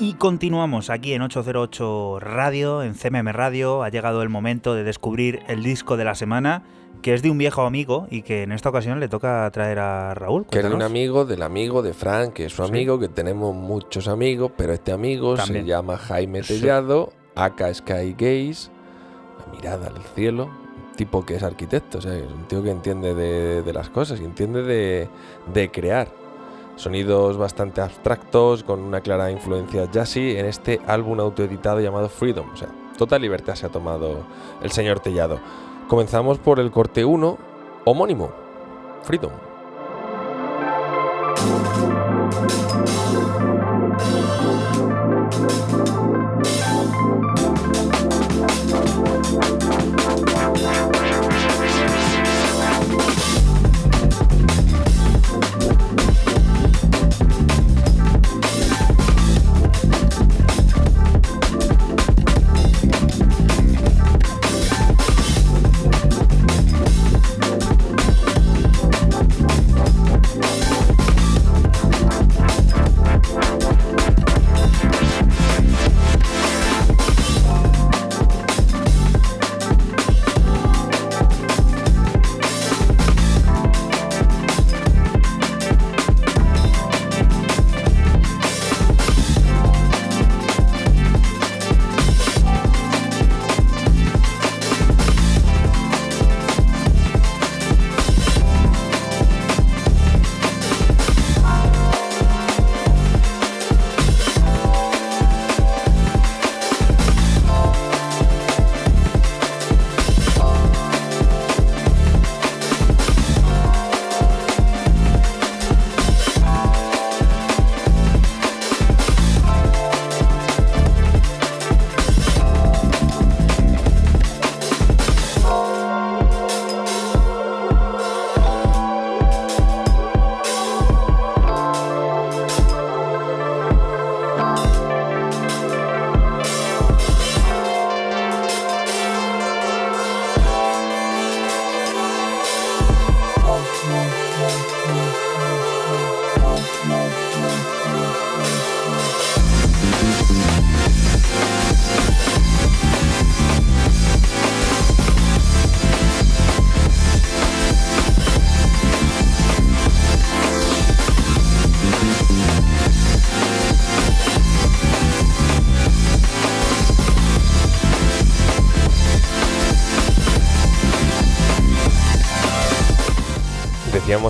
S2: Y continuamos aquí en 808 Radio, en CMM Radio. Ha llegado el momento de descubrir el disco de la semana, que es de un viejo amigo y que en esta ocasión le toca traer a Raúl.
S4: Que es de un amigo del amigo de Frank, que es su
S2: Sí.
S4: amigo, que tenemos muchos amigos, pero este amigo
S2: También.
S4: se llama Jaime
S2: Sí.
S4: Tellado Aka Sky Gaze, la mirada al cielo, tipo que es arquitecto, o sea, es un tío que entiende de, de las cosas y entiende de, de crear. Sonidos bastante abstractos, con una clara influencia jazzy en este álbum autoeditado llamado Freedom. O sea, total libertad se ha tomado el señor Tellado. Comenzamos por el corte 1, homónimo, Freedom.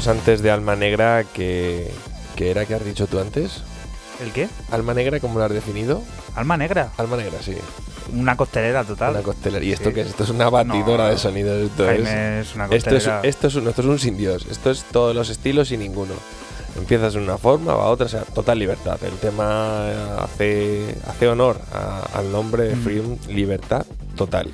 S4: Antes de Alma Negra que, que era que has dicho tú antes.
S2: ¿El qué?
S4: Alma Negra, ¿cómo lo has definido?
S2: Alma negra.
S4: Alma Negra, sí.
S2: Una costelera total.
S4: Una costelera. ¿Y esto
S2: Sí.
S4: qué es? Esto es una batidora
S2: No,
S4: de sonidos. Esto es,
S2: Jaime es una
S4: esto, es,
S2: costelera.
S4: esto, es un, esto es un sin Dios. Esto es todos los estilos y ninguno. Empiezas de una forma, va a otra, o sea, total libertad. El tema hace, hace honor a- al nombre de
S2: Mm.
S4: Freedom, libertad total.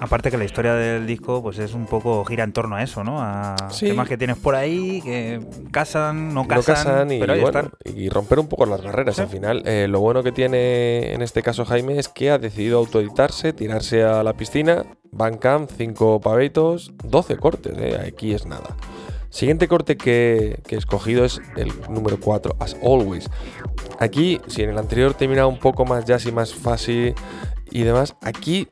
S2: Aparte que la historia del disco pues es un poco gira en torno a eso, ¿no? A
S4: Sí.
S2: temas que tienes por ahí, que casan, no
S4: no
S2: casan,
S4: casan y,
S2: pero ahí
S4: bueno,
S2: están.
S4: y romper un poco las barreras
S2: Sí.
S4: al final. Eh, lo bueno que tiene en este caso Jaime es que ha decidido autoeditarse, tirarse a la piscina, Bandcamp, 5 pavitos, 12 cortes, eh, aquí es nada. Siguiente corte que, que he escogido es el número 4, As Always. Aquí, si en el anterior terminaba un poco más jazzy, más fácil y demás, aquí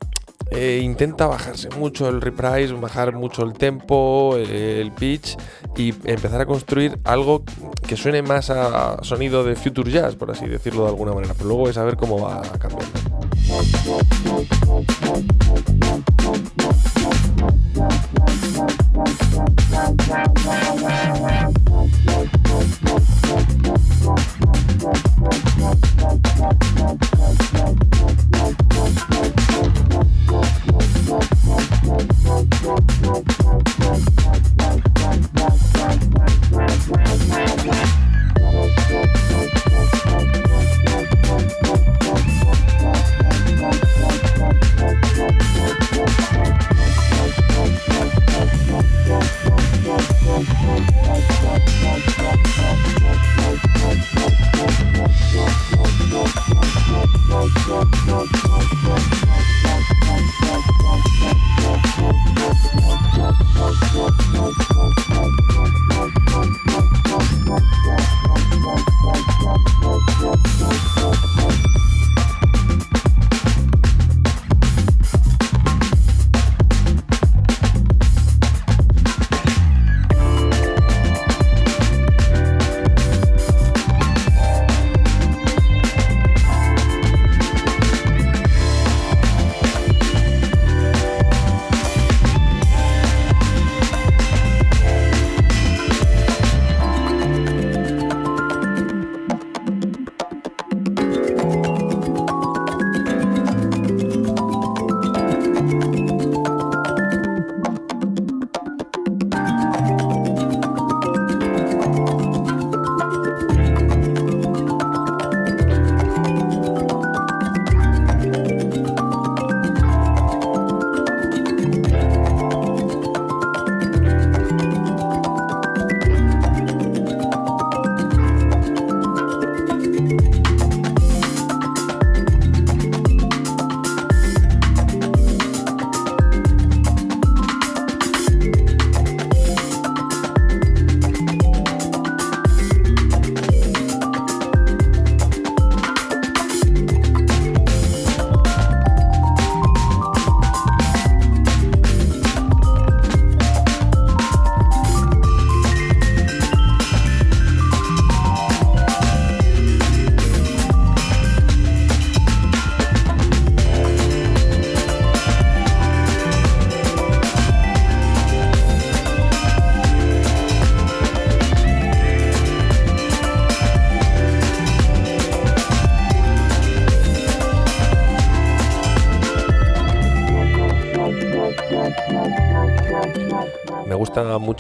S4: eh, intenta bajarse mucho el reprise, bajar mucho el tempo, eh, el pitch y empezar a construir algo que suene más a sonido de future jazz, por así decirlo de alguna manera. Pero luego es a ver cómo va a cambiar.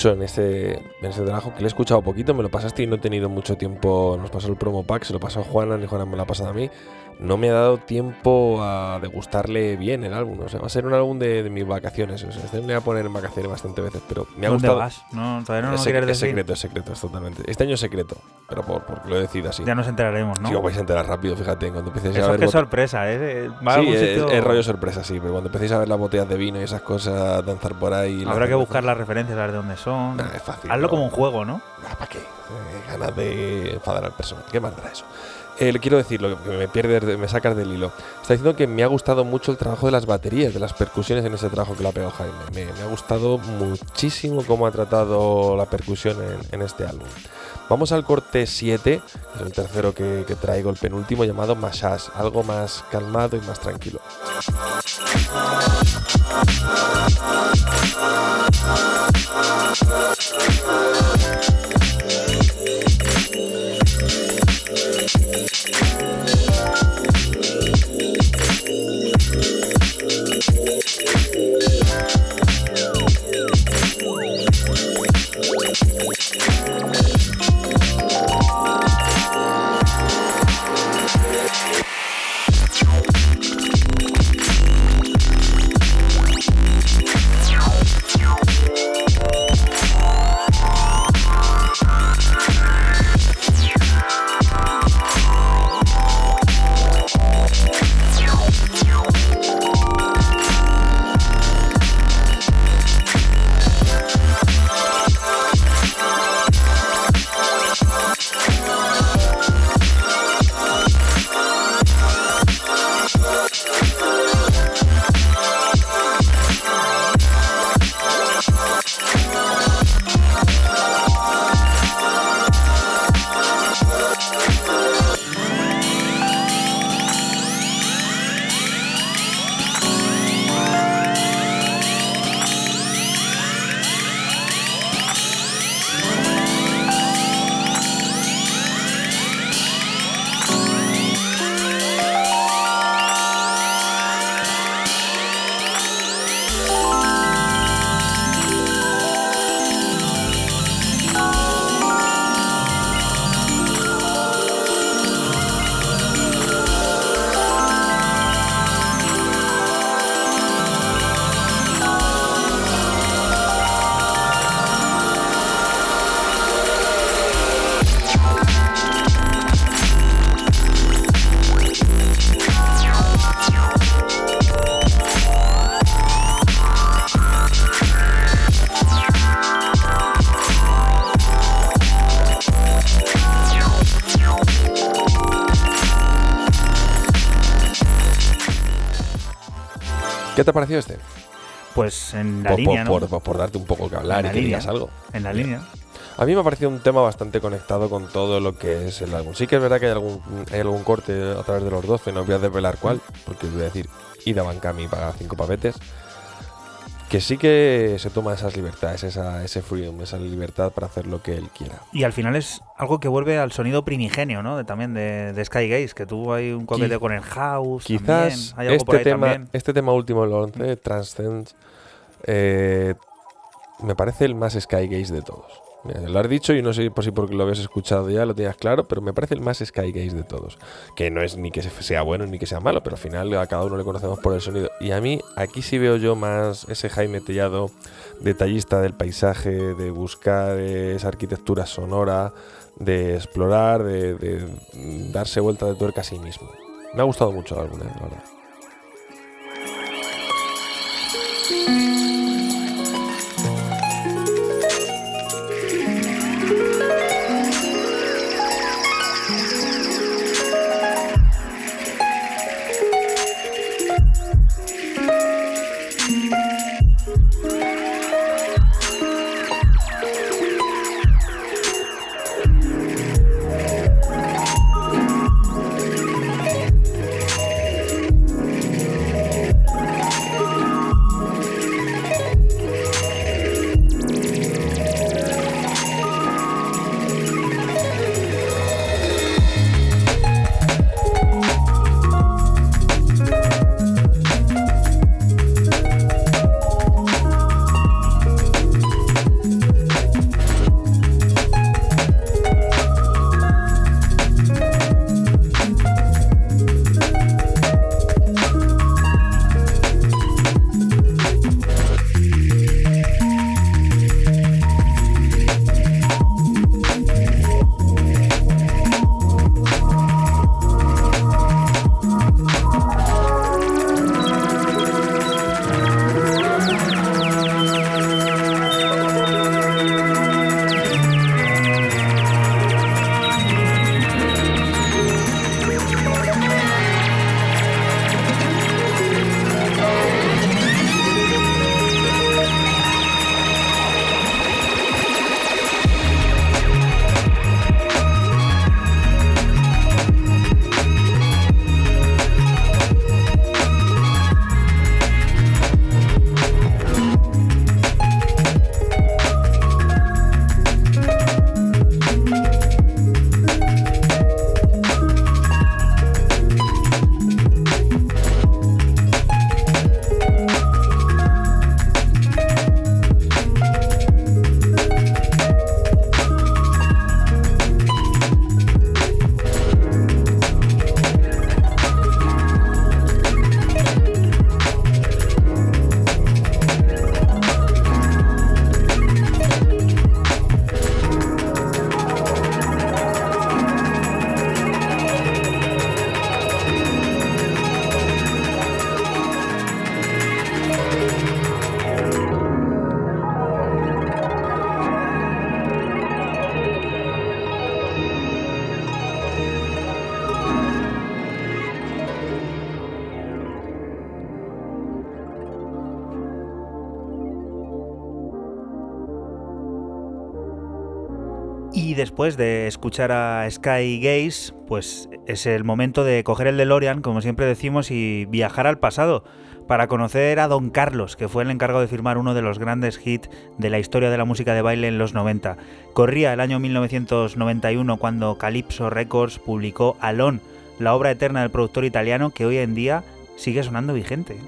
S4: Mucho en ese, en ese trabajo, que le he escuchado poquito, me lo pasaste y no he tenido mucho tiempo. Nos pasó el promo pack, se lo pasó a Juana, ni Juana me lo ha pasado a mí. No me ha dado tiempo a degustarle bien el álbum. O sea, va a ser un álbum de, de mis vacaciones. O sea, este me voy a poner en vacaciones bastante veces, pero me ha
S2: ¿Dónde
S4: gustado.
S2: vas? No, todavía no
S4: es, sec- es secreto, es secreto, es totalmente. Este año es secreto, lo he decidido así.
S2: Ya nos enteraremos, ¿no?
S4: Si os vais a enterar rápido, fíjate, cuando empecéis a
S2: Eso
S4: ver
S2: es sorpresa, ¿eh? Va a
S4: Sí,
S2: sitio-
S4: es rollo sorpresa, sí, pero cuando empecéis a ver las botellas de vino y esas cosas, danzar por ahí.
S2: Habrá que buscar las referencias, a ver de dónde son.
S4: Nah, es fácil.
S2: Hazlo
S4: ¿no?
S2: como un juego, ¿no?
S4: Ah, ¿Para qué? Eh, ganas de enfadar al personaje. ¿Qué más dará eso? Eh, le quiero decir, lo que me pierdes, de- me sacas del hilo. Está diciendo que me ha gustado mucho el trabajo de las baterías, de las percusiones en ese trabajo que le ha pegado Jaime. Me, me ha gustado muchísimo cómo ha tratado la percusión en, en este álbum. Vamos al corte 7, que es el tercero que, traigo, el penúltimo, llamado Mashash, algo más calmado y más tranquilo. Te ha parecido este?
S2: Pues en la
S4: Por,
S2: línea,
S4: por-
S2: ¿no?
S4: por- por darte un poco que hablar y que
S2: línea.
S4: digas algo.
S2: En la línea.
S4: A mí me ha parecido un tema bastante conectado con todo lo que es el álbum. Sí que es verdad que hay algún, hay algún corte a través de los 12, no voy a desvelar cuál, porque os voy a decir, id a Bancami y pagar cinco pavetes. Que sí que se toma esas libertades, esa, ese freedom, esa libertad para hacer lo que él quiera.
S2: Y al final es algo que vuelve al sonido primigenio, ¿no? De, también de, de Sky Gaze, que tuvo ahí un coqueteo con el house.
S4: Quizás
S2: también. Hay algo por
S4: este,
S2: ahí
S4: tema,
S2: también.
S4: este tema último, el 11, Transcend, eh, me parece el más Sky Gaze de todos. Mira, lo has dicho y no sé por si porque lo habías escuchado ya, lo tenías claro, pero me parece el más Sky Gaze de todos. Que no es ni que sea bueno ni que sea malo, pero al final a cada uno le conocemos por el sonido. Y a mí aquí sí veo yo más ese Jaime Tellado, detallista del paisaje, de buscar eh, esa arquitectura sonora, de explorar, de, de darse vuelta de tuerca a sí mismo. Me ha gustado mucho eh, la verdad.
S2: Después de escuchar a Sky Gaze, pues es el momento de coger el DeLorean, como siempre decimos, y viajar al pasado para conocer a Don Carlos, que fue el encargado de firmar uno de los grandes hits de la historia de la música de baile en los 90. Corría el año 1991 cuando Calypso Records publicó Alone, la obra eterna del productor italiano que hoy en día sigue sonando vigente.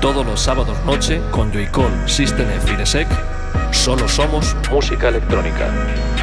S6: Todos los sábados noche con Joycall System F y. Solo somos música electrónica.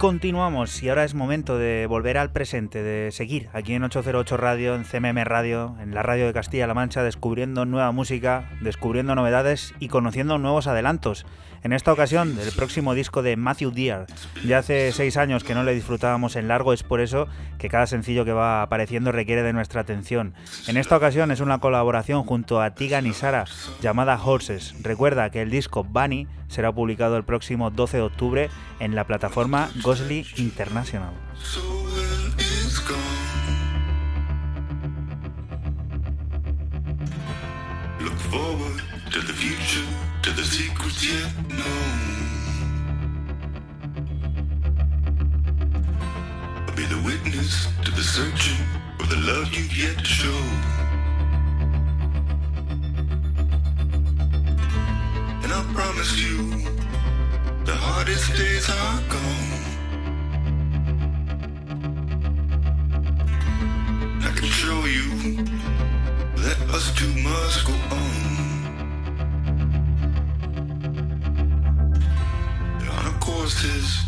S2: Continuamos, y ahora es momento de volver al presente, de seguir aquí en 808 Radio, en CMM Radio, en la radio de Castilla-La Mancha, descubriendo nueva música, descubriendo novedades y conociendo nuevos adelantos. En esta ocasión, del próximo disco de Matthew Dear. Ya hace seis años que no le disfrutábamos en largo, es por eso que cada sencillo que va apareciendo requiere de nuestra atención. En esta ocasión es una colaboración junto a Tigan y Sara llamada Horses. Recuerda que el disco Bunny será publicado el próximo 12 de octubre en la plataforma Ghostly International.
S7: be the witness to the searching for the love you've yet show. promise you the hardest days are gone. I can show you that us two must go on. There are no courses,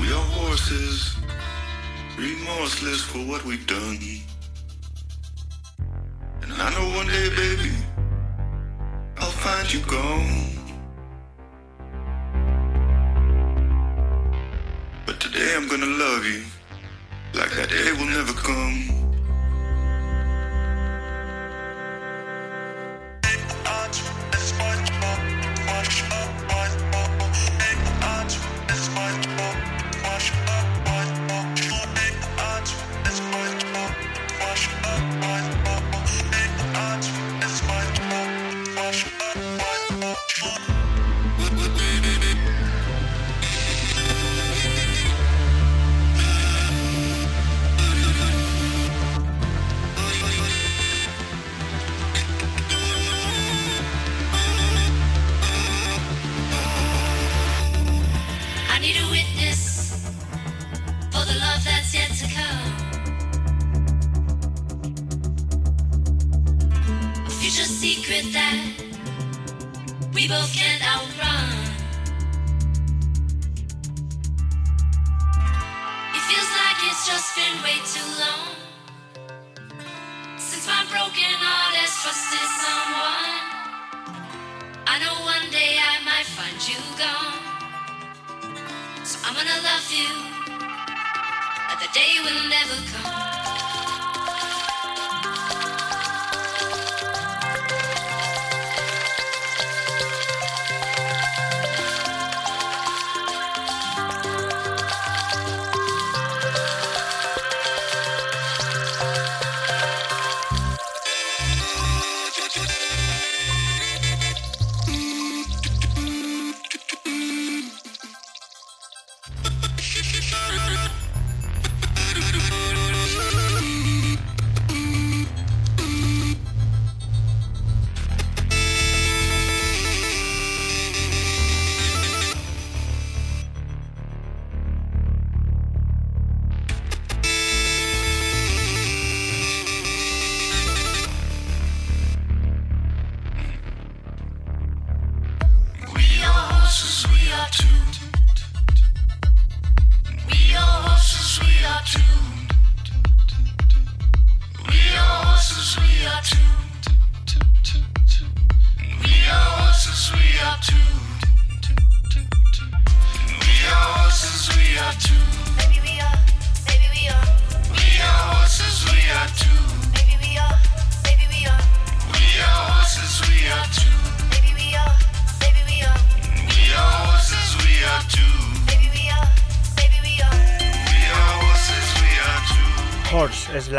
S7: we are horses, remorseless for what we've done.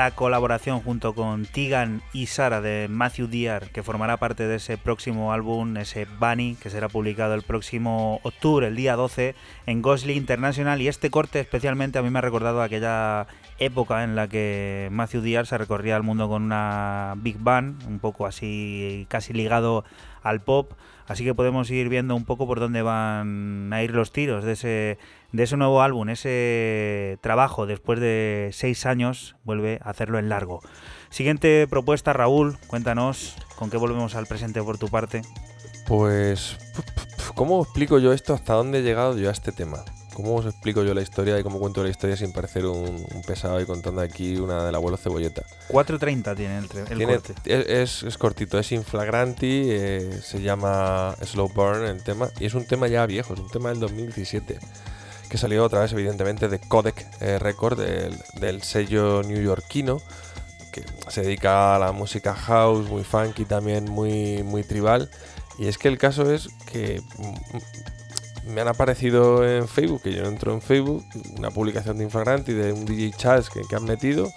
S2: La colaboración junto con Tegan y Sara de Matthew Dear, que formará parte de ese próximo álbum, ese Bunny, que será publicado el próximo octubre, el día 12, en Ghostly International. Y este corte especialmente a mí me ha recordado aquella época en la que Matthew Dear se recorría el mundo con una big band, un poco así, casi ligado al pop. Así que podemos ir viendo un poco por dónde van a ir los tiros de ese, de ese nuevo álbum, ese trabajo después de seis años, vuelve a hacerlo en largo. Siguiente propuesta, Raúl, cuéntanos con qué volvemos al presente por tu parte.
S4: Pues, ¿cómo explico yo esto? ¿Hasta dónde he llegado yo a este tema? ¿Cómo os explico yo la historia y cómo cuento la historia sin parecer un, un pesado y contando aquí una del abuelo cebolleta?
S2: 4.30 tiene el, el
S4: Tiene-
S2: corte.
S4: es, es- es cortito, es inflagranti, eh, se llama Slow Burn el tema, y es un tema ya viejo, es un tema del 2017, que salió otra vez evidentemente de Codec eh, Record, del, del sello neoyorquino, que se dedica a la música house, muy funky también, muy, muy tribal. Y es que el caso es que mm, me han aparecido en Facebook, que yo entro en Facebook, una publicación de Inflagranti de un DJ Charles que, han metido.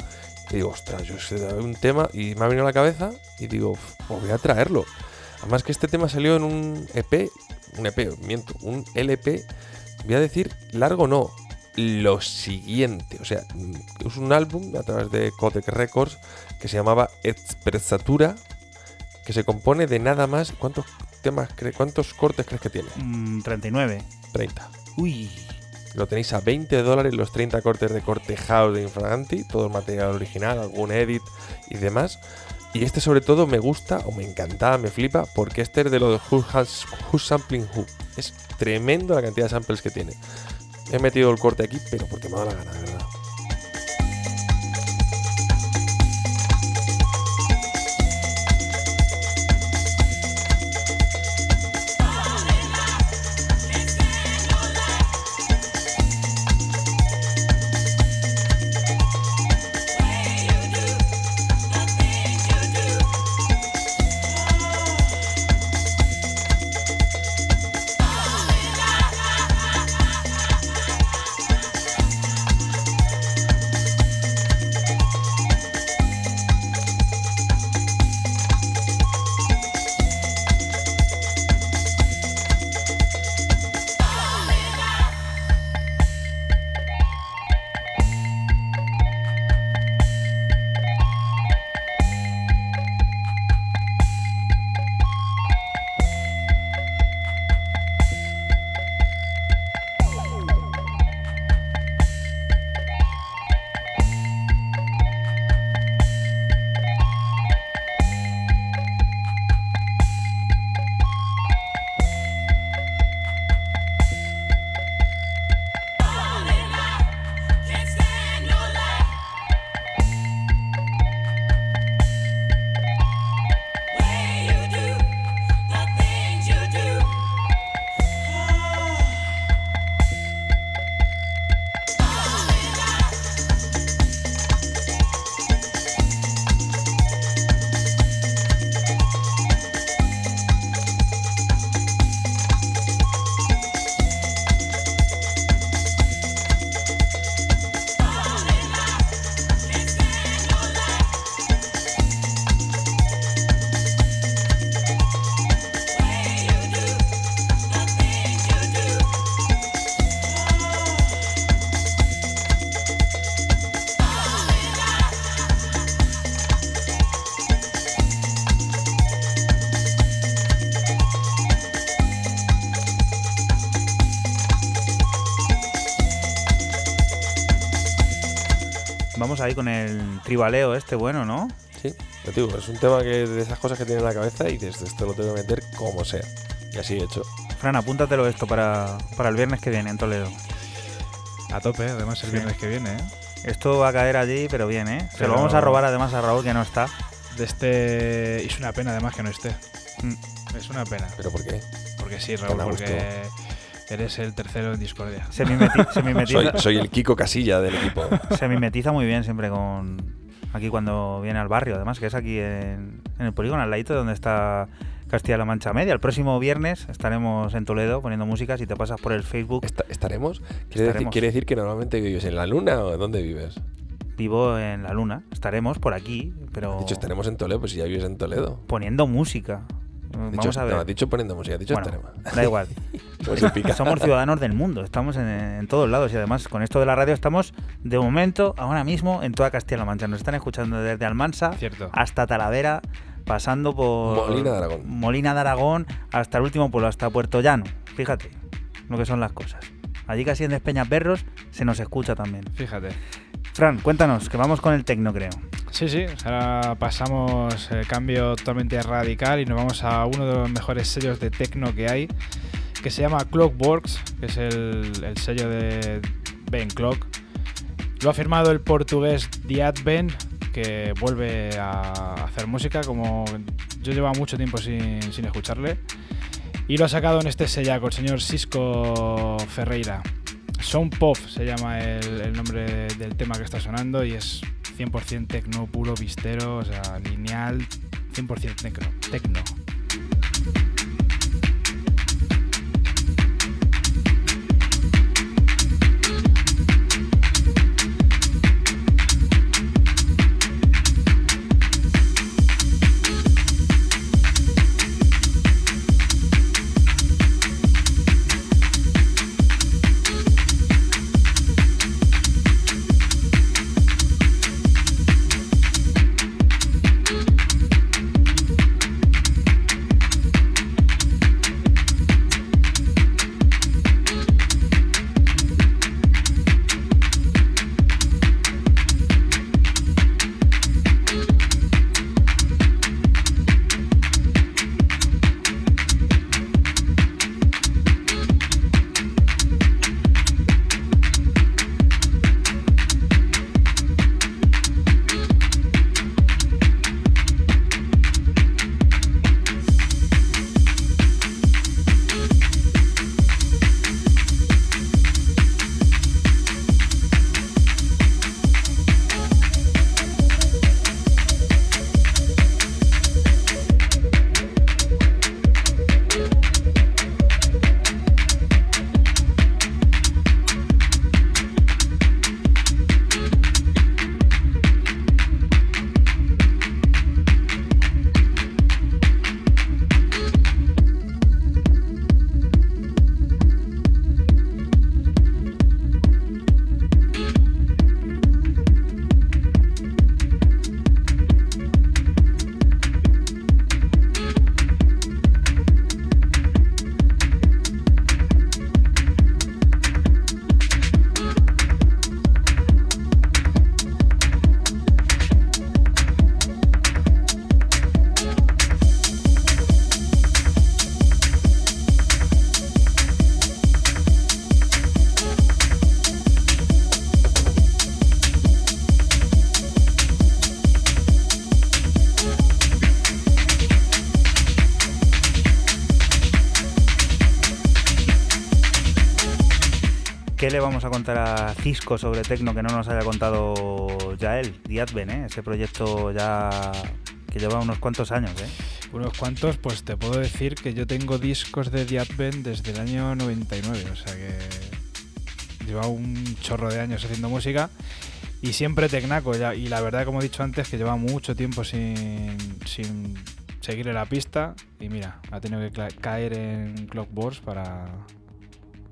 S4: Y digo, ostras, yo sé de un tema y me ha venido a la cabeza y digo, pues voy a traerlo. Además que este tema salió en un EP, un EP, miento, un LP, voy a decir largo no, lo siguiente, o sea, mm, es un álbum a través de Codec Records que se llamaba Expresatura, que se compone de nada más, ¿cuántos temas, cuántos cortes crees que tiene?
S2: Mm, 39.
S4: 30.
S2: Uy,
S4: Lo tenéis a 20 dólares los 30 cortes de corte house de Infraganti, todo el material original, algún edit y demás. Y este sobre todo me gusta, o me encantaba, me flipa, porque este es de lo de Who Has- Who's Sampling Who. Es tremendo la cantidad de samples que tiene. He metido el corte aquí, pero porque me da la gana, de verdad.
S2: Vamos ahí con el tribaleo este bueno, ¿no?
S4: Sí, te digo, es un tema que de esas cosas que tiene en la cabeza y dices, esto lo tengo que meter como sea. Y así he hecho.
S2: Fran, apúntatelo esto para, para el viernes que viene en Toledo.
S3: A tope, además el
S2: Sí.
S3: viernes que viene, ¿eh?
S2: Esto va a caer allí, pero bien, ¿eh? Se
S3: Pero-
S2: lo vamos a robar además a Raúl, que no está.
S3: De este. Es una pena además que no esté.
S2: Mm.
S3: Es una pena.
S4: ¿Pero por qué?
S3: Porque sí, Raúl,
S4: Tan a
S3: porque eres el tercero en discordia.
S2: Se, mimeti- se mimetiza,
S4: Soy, soy el Kiko Casilla del equipo.
S2: se mimetiza muy bien siempre con. Aquí cuando viene al barrio, además, que es aquí en, en el polígono, al ladito de donde está Castilla-La Mancha Media. El próximo viernes estaremos en Toledo poniendo música. Si te pasas por el Facebook,
S4: Esta- ¿Estaremos? ¿Quiere, Decir,
S2: Estaremos.
S4: quiere decir que normalmente vives en la luna o dónde vives?
S2: vivo en la luna. Estaremos por aquí, pero
S4: Has dicho, estaremos en Toledo, pues si ya vives en Toledo.
S2: poniendo música. Vamos
S4: dicho,
S2: a ver.
S4: No, has dicho poniendo música, has dicho
S2: Bueno,
S4: estaremos.
S2: da igual.
S4: Pues.
S2: Somos ciudadanos del mundo, estamos en, en todos lados y además con esto de la radio estamos de momento, ahora mismo, en toda Castilla-La Mancha. Nos están escuchando desde Almansa
S3: Cierto.
S2: hasta Talavera, pasando por
S4: Molina de Aragón.
S2: Molina de Aragón hasta el último pueblo, hasta Puerto Llano. Fíjate lo que son las cosas. Allí casi en Despeñaperros se nos escucha también.
S3: Fíjate.
S2: Fran, cuéntanos, que vamos con el tecno, creo.
S3: Sí, sí. Ahora pasamos el cambio totalmente radical y nos vamos a uno de los mejores sellos de techno que hay, que se llama Clockworks, que es el, el sello de Ben Clock. Lo ha firmado el portugués Diad Ben, que vuelve a hacer música, como yo llevaba mucho tiempo sin, sin escucharle. Y lo ha sacado en este sellaco, el señor Cisco Ferreira. Sound Pop se llama el, nombre del tema que está sonando y es 100% tecno puro, vistero, o sea, lineal, 100% tecno. tecno.
S2: Vamos a contar a Cisco sobre Tecno que no nos haya contado ya él? Advent, ¿eh? ese proyecto ya que lleva unos cuantos años. ¿eh?
S3: Unos cuantos, pues te puedo decir que yo tengo discos de Advent desde el año 99, o sea que lleva un chorro de años haciendo música y siempre Tecnaco. Ya, y la verdad, como he dicho antes, que lleva mucho tiempo sin, sin seguirle la pista y mira, ha tenido que caer en Clockworks para,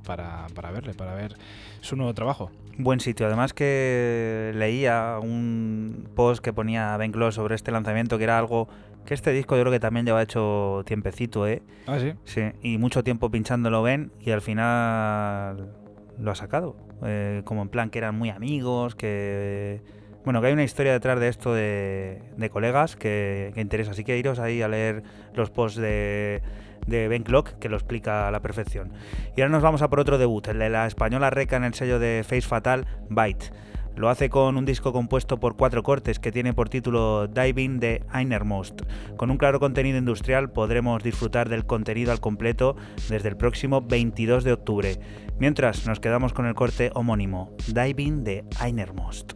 S3: para, para verle, para ver su nuevo trabajo.
S2: Buen sitio. Además que leía un post que ponía Ben Close sobre este lanzamiento, que era algo que este disco yo creo que también lleva hecho tiempecito, ¿eh?
S3: Ah, sí.
S2: Sí, y mucho tiempo pinchándolo Ben y al final lo ha sacado. Eh, como en plan que eran muy amigos, que... Bueno, que hay una historia detrás de esto de, de colegas que, que interesa. Así que iros ahí a leer los posts de, de Ben Clock, que lo explica a la perfección. Y ahora nos vamos a por otro debut, el de la española Reca en el sello de Face Fatal, Byte. Lo hace con un disco compuesto por cuatro cortes que tiene por título Diving the Innermost. Con un claro contenido industrial podremos disfrutar del contenido al completo desde el próximo 22 de octubre. Mientras nos quedamos con el corte homónimo Diving the Innermost.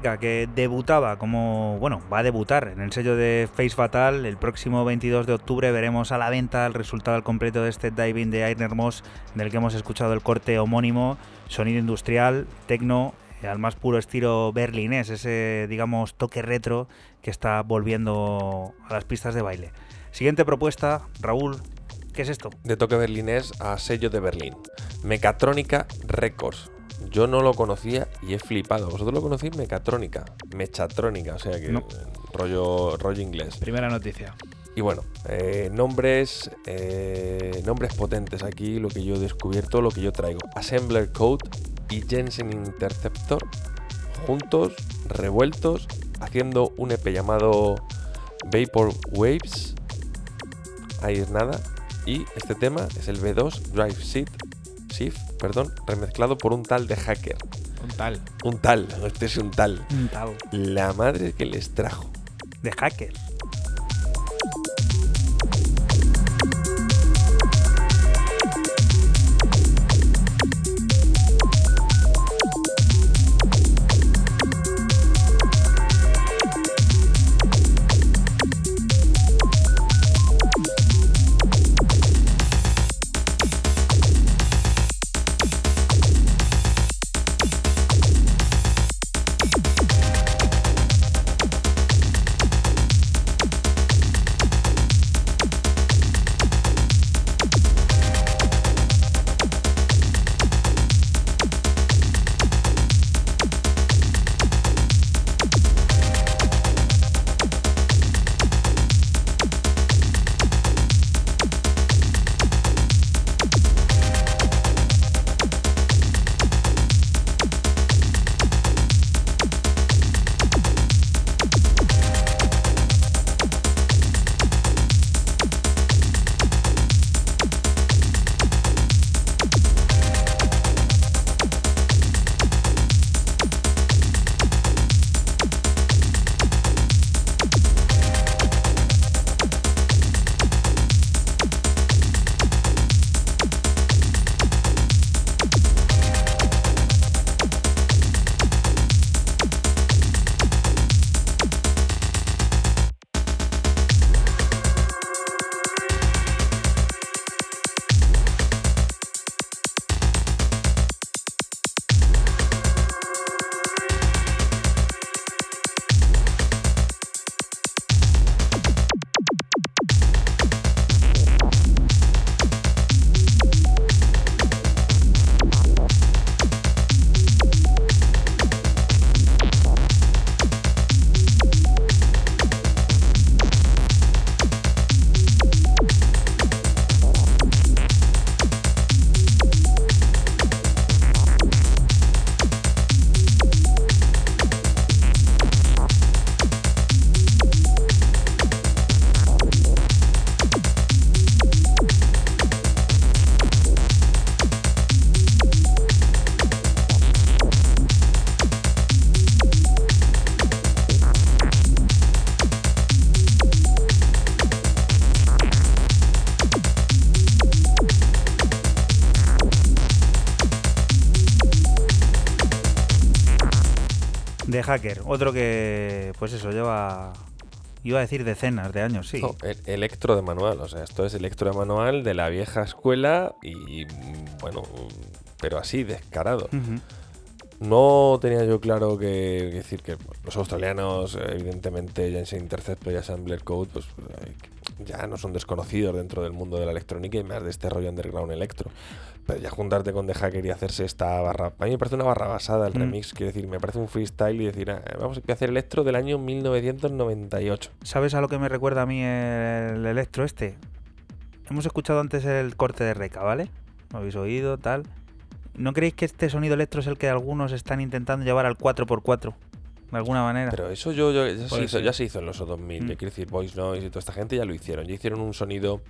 S2: Que debutaba como, bueno, va a debutar en el sello de Face Fatal. El próximo 22 de octubre veremos a la venta el resultado al completo de este diving de Ainer Moss, del que hemos escuchado el corte homónimo, sonido industrial, tecno, eh, al más puro estilo berlinés, ese, digamos, toque retro que está volviendo a las pistas de baile. Siguiente propuesta, Raúl, ¿qué es esto?
S4: De toque berlinés a sello de Berlín. Mecatrónica Records. Yo no lo conocía y he flipado. ¿Vosotros lo conocéis? Mecatrónica. Mechatrónica, o sea que
S3: No.
S4: rollo, rollo inglés.
S3: Primera noticia.
S4: Y bueno, eh, nombres, eh, nombres potentes aquí, lo que yo he descubierto, lo que yo traigo. Assembler Code y Jensen Interceptor juntos, revueltos, haciendo un EP llamado Vapor Waves. Ahí es nada. Y este tema es el B2 Drive Shift, Shift perdón, remezclado por un tal de hacker.
S3: Un tal.
S4: Un tal, este es un tal.
S2: Un tal.
S4: La madre que les trajo.
S2: De hacker. Hacker. Otro que, pues eso, lleva, iba a decir decenas de años, sí.
S4: No, electro de manual, o sea, esto es electro de manual de la vieja escuela y bueno, pero así, descarado. No tenía yo claro que, decir que los australianos, evidentemente, Jensen Interceptor y Assembler Code, pues eh, ya no son desconocidos dentro del mundo de la electrónica y más de este rollo underground electro. Pero ya juntarte con The Hacker y hacerse esta barra. A mí me parece una barra basada el
S2: Mm.
S4: remix, quiero decir, me parece un freestyle y decir, ah, vamos a hacer electro del año 1998.
S2: ¿Sabes a lo que me recuerda a mí el electro este? Hemos escuchado antes el corte de Reca, ¿vale? Lo habéis oído, tal. ¿No creéis que este sonido electro es el que algunos están intentando llevar al 4x4? De alguna manera.
S4: Pero eso yo, yo- ya, se hizo,
S3: ser.
S4: ya se hizo en los 2000,
S2: Mm.
S4: quiero decir, Voice Noise y toda esta gente ya lo hicieron. Ya hicieron un sonido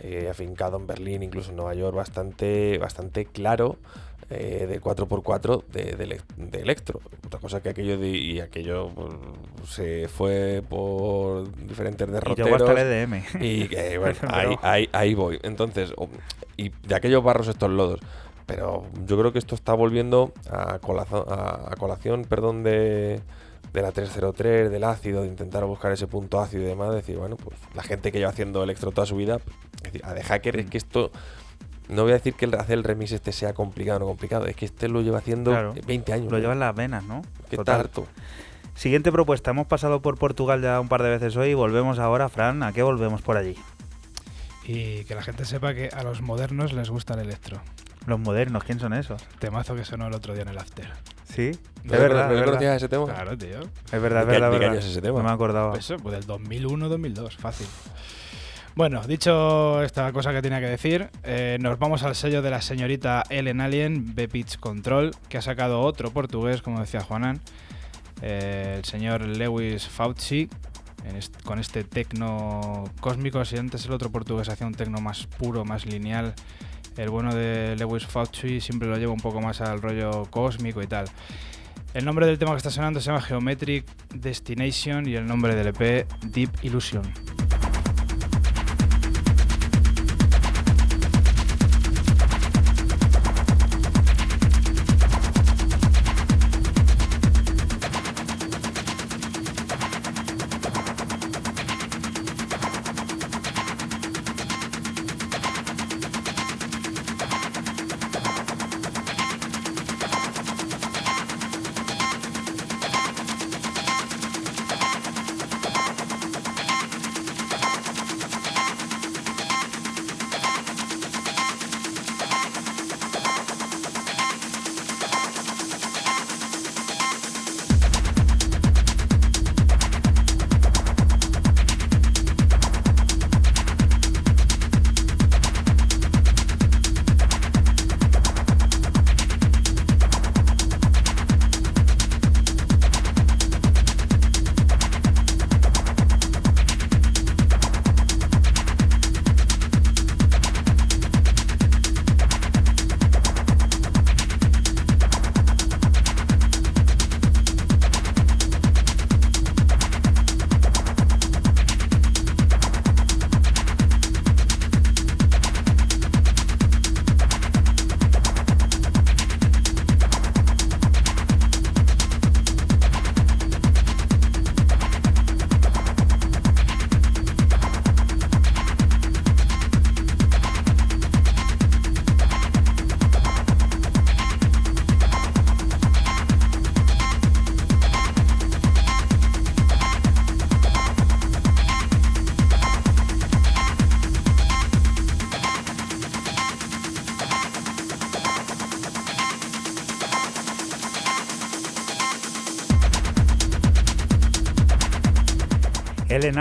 S4: eh, afincado en Berlín, incluso en Nueva York, bastante, bastante claro eh, de 4x4 de, de elec- de electro. Otra cosa que aquello de, y aquello pues, se fue por diferentes
S2: y llegó hasta el
S4: derroteros.
S2: EDM.
S4: Y que, bueno, ahí, ahí, ahí voy. Entonces, o- y de aquellos barros estos lodos. Pero yo creo que esto está volviendo a, colazo- a- a colación perdón, de, de la 303, del ácido, de intentar buscar ese punto ácido y demás. Decir, bueno, pues la gente que lleva haciendo electro toda su vida, es decir, a de hacker es que esto. No voy a decir que el hacer el remix este sea complicado o no complicado, es que este lo lleva haciendo
S2: Claro.
S4: 20 años.
S2: Lo
S4: ¿no?
S2: lleva en las venas, ¿no? Total.
S4: harto.
S2: Siguiente propuesta. Hemos pasado por Portugal ya un par de veces hoy y volvemos ahora, Fran. ¿A qué volvemos por allí?
S3: Y que la gente sepa que a los modernos les gusta el electro.
S2: Los modernos, ¿quién son esos?
S3: Temazo que sonó el otro día en el after.
S2: Sí,
S4: ¿No
S2: es verdad.
S4: ¿No conocías ese tema?
S3: Claro, tío.
S2: Es verdad, es
S4: ¿De qué-
S2: verdad.
S4: de
S2: es
S4: qué
S2: verdad.
S4: año es ese tema?
S2: No me acordaba.
S3: Eso, pues del 2001-2002, fácil. Bueno, dicho esta cosa que tenía que decir, eh, nos vamos al sello de la señorita Ellen Alien, B-Pitch Control, que ha sacado otro portugués, como decía Juanan, eh, el señor Lewis Fauci, en est- con este tecno cósmico. Si antes el otro portugués hacía un tecno más puro, más lineal, el bueno de Lewis Fauci siempre lo lleva un poco más al rollo cósmico y tal. El nombre del tema que está sonando se llama Geometric Destination y el nombre del EP Deep Illusion.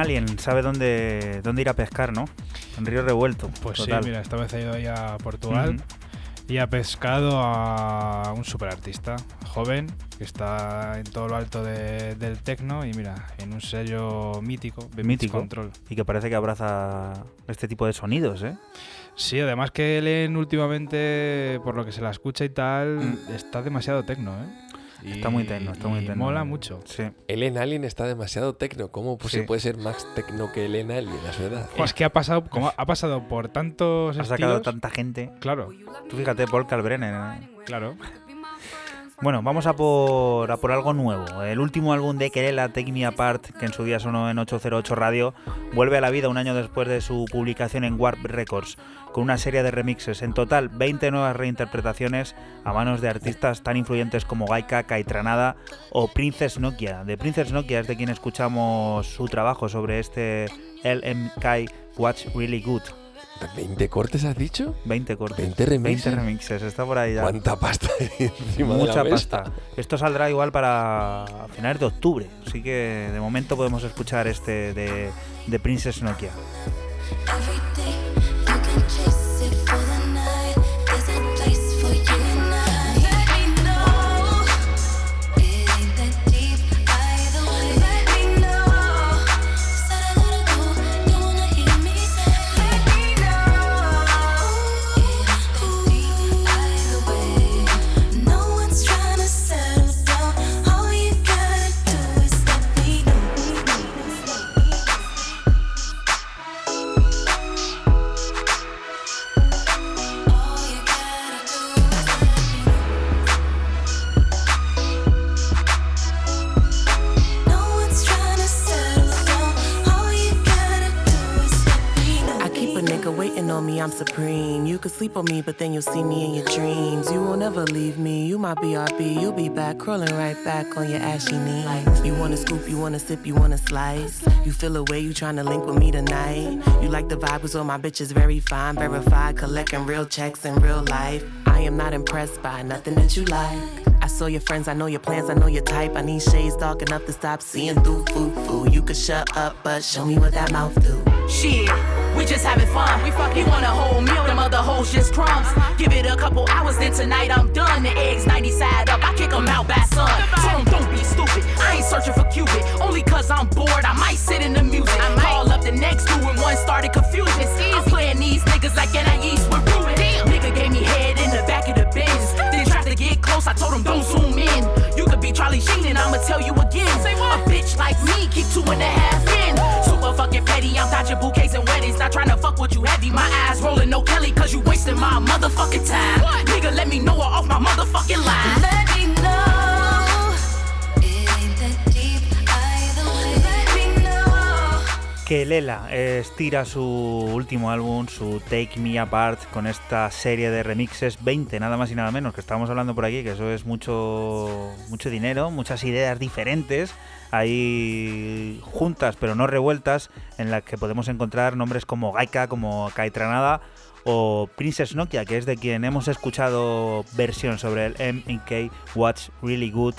S2: Ellen Alien sabe dónde, dónde ir a pescar, ¿no? En Río Revuelto.
S3: Pues
S2: total.
S3: sí, mira, esta vez ha ido ahí a Portugal y ha pescado a un superartista joven que está en todo lo alto de- del tecno y mira, en un sello mítico,
S2: Mítico.
S3: Control.
S2: Y que parece que abraza este tipo de sonidos, ¿eh?
S3: Sí, además que Ellen últimamente, por lo que se la escucha y tal, está demasiado tecno, ¿eh?
S2: Está muy tecno, está muy tecno.
S3: Mola mucho.
S2: Sí.
S4: Ellen Alien está demasiado tecno. ¿Cómo pues,
S2: Sí.
S4: se puede ser más tecno que Ellen Alien a su edad?
S3: Es que ha pasado, como ha pasado por tantos
S2: Ha sacado
S3: estilos,
S2: tanta gente.
S3: Claro,
S2: Tú fíjate, Paul Kalbrenner. ¿eh?
S3: claro.
S2: Bueno, vamos a por, a por algo nuevo. El último álbum de Kerela, Take Me Apart, que en su día sonó en 808 Radio, vuelve a la vida un año después de su publicación en Warp Records, con una serie de remixes. En total, 20 nuevas reinterpretaciones a manos de artistas tan influyentes como Gaika, Kaitranada o Princess Nokia. De Princess Nokia es de quien escuchamos su trabajo sobre este LMK Watch Really Good.
S4: ¿20 cortes has dicho?
S2: 20 cortes.
S4: 20 remixes.
S2: 20 remixes, está por ahí ya.
S4: ¿Cuánta pasta hay encima de
S2: Mucha
S4: la mesa?
S2: pasta. Esto saldrá igual para finales de octubre, así que de momento podemos escuchar este de, de Princess Nokia.
S8: Sleep on me, but then you'll see me in your dreams. You will never leave me. You my BRB. You'll be back, crawling right back on your ashy knees. You wanna scoop, you wanna sip, you wanna slice. You feel away, you tryna link with me tonight. You like the vibe, so my bitch is very fine, verified, collecting real checks in real life. I am not impressed by nothing that you like. I saw your friends, I know your plans, I know your type. I need shades dark enough to stop seeing through foo foo. You could shut up, but show me what that mouth do.
S9: Shit, we just having fun. We fuck, he want a whole meal, them other hoes just crumbs. Give it a couple hours, then tonight I'm done. The eggs 90 side up, I kick 'em out by sun. Tell don't be stupid. I ain't searching for Cupid, only cause I'm bored. I might sit in the music. I call up the next two and one started confusion. I'm playing these niggas like NIEs with Ruben. Nigga gave me head in the back of the Benz. Then tried to get close, I told him don't zoom in. Be Charlie Sheen and I'ma tell you again. A bitch like me, keep two and a half in. Super fucking petty, I'm dodging bouquets and weddings. Not trying to fuck with you heavy. My eyes rolling, no Kelly, cause you wasting my motherfucking time. Nigga, let me know her off my motherfucking line.
S2: Que Lela eh, estira su último álbum, su Take Me Apart, con esta serie de remixes 20, nada más y nada menos, que estábamos hablando por aquí, que eso es mucho, mucho dinero, muchas ideas diferentes, ahí juntas pero no revueltas, en las que podemos encontrar nombres como Gaika, como Kaitranada o Princess Nokia, que es de quien hemos escuchado versión sobre el MK What's Really Good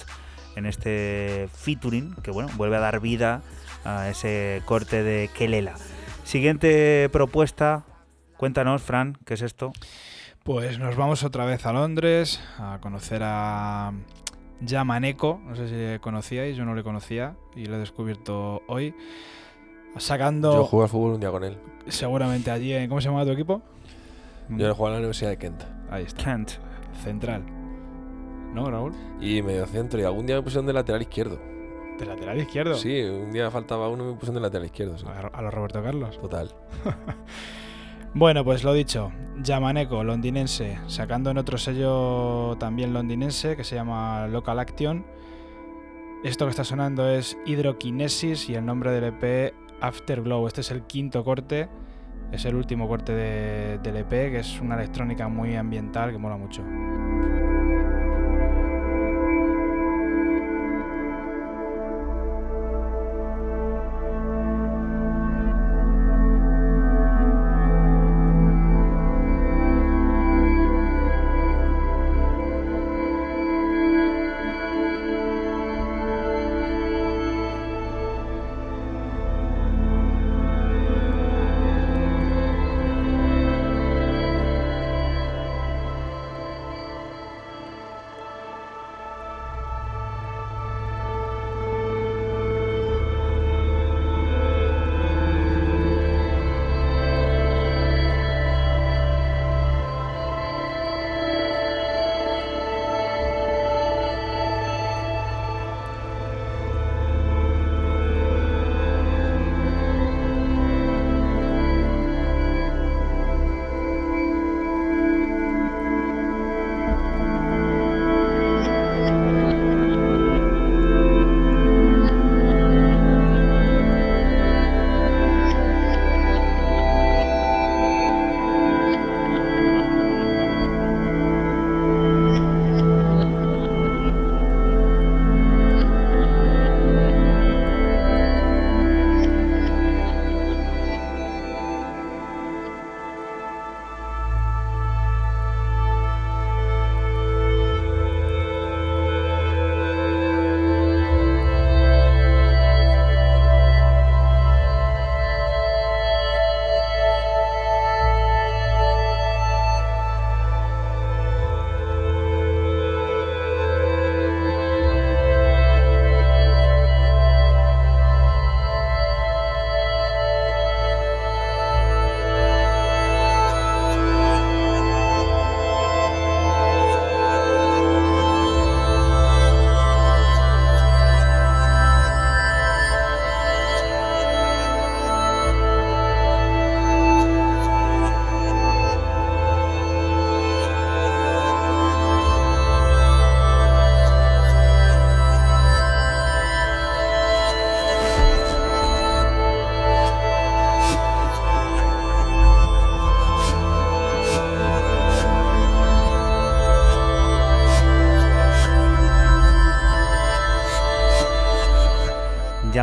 S2: en este featuring, que bueno, vuelve a dar vida a ese corte de Kelela. Siguiente propuesta, cuéntanos, Fran, ¿qué es esto?
S3: Pues nos vamos otra vez a Londres a conocer a Yamaneko. No sé si le conocíais, yo no le conocía y lo he descubierto hoy. Sacando
S4: Yo jugué al fútbol un día con él.
S3: seguramente allí en. ¿Cómo se llama tu equipo?
S4: Yo jugaba en la Universidad de Kent.
S3: Ahí está.
S2: Kent.
S3: Central. ¿No, Raúl?
S4: Y medio centro. Y algún día me pusieron de lateral izquierdo.
S3: De lateral izquierdo.
S4: Sí, un día faltaba uno y me pusieron de lateral izquierdo. sí.
S3: A, los Roberto Carlos.
S4: Total.
S3: Bueno, pues lo dicho, Yamaneko, londinense, sacando en otro sello también londinense que se llama Local Action. Esto que está sonando es Hydrokinesis y el nombre del EP Afterglow. Este es el quinto corte, es el último corte de- del EP, que es una electrónica muy ambiental que mola mucho.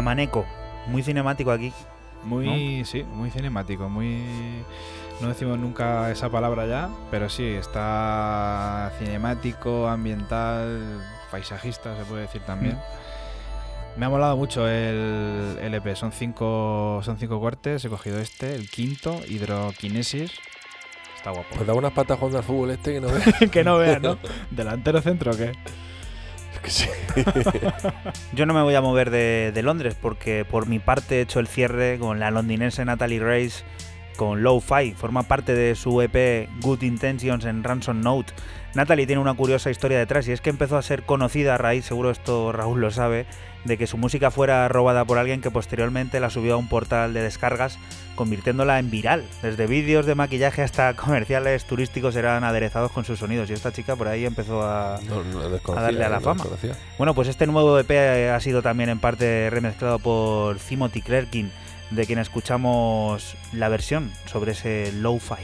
S10: Yamaneco. Muy cinemático aquí.
S3: Muy, sí, muy cinemático, muy... No decimos nunca esa palabra ya, pero sí, está cinemático, ambiental, paisajista, se puede decir también. Me ha molado mucho el, el EP, son cinco, son cinco cortes, he cogido este, el quinto, Hidroquinesis. Está guapo.
S4: Pues da unas patas jugando al fútbol este que no ve.
S3: que no veas, ¿no? ¿Delantero centro o qué?
S10: Yo no me voy a mover de, Londres porque por mi parte he hecho el cierre con la londinense Natalie Grace con Low Fi. Forma parte de su EP Good Intentions en Ransom Note. Natalie tiene una curiosa historia detrás y es que empezó a ser conocida a raíz, seguro esto Raúl lo sabe, de que su música fuera robada por alguien que posteriormente la subió a un portal de descargas, convirtiéndola en viral. Desde vídeos de maquillaje hasta comerciales turísticos eran aderezados con sus sonidos y esta chica por ahí empezó a,
S4: No, no lo
S10: a
S4: desconocía,
S10: darle a la
S4: no
S10: fama. Bueno, pues este nuevo EP ha sido también en parte remezclado por Timothy Clerkin, de quien escuchamos la versión sobre ese lo-fi.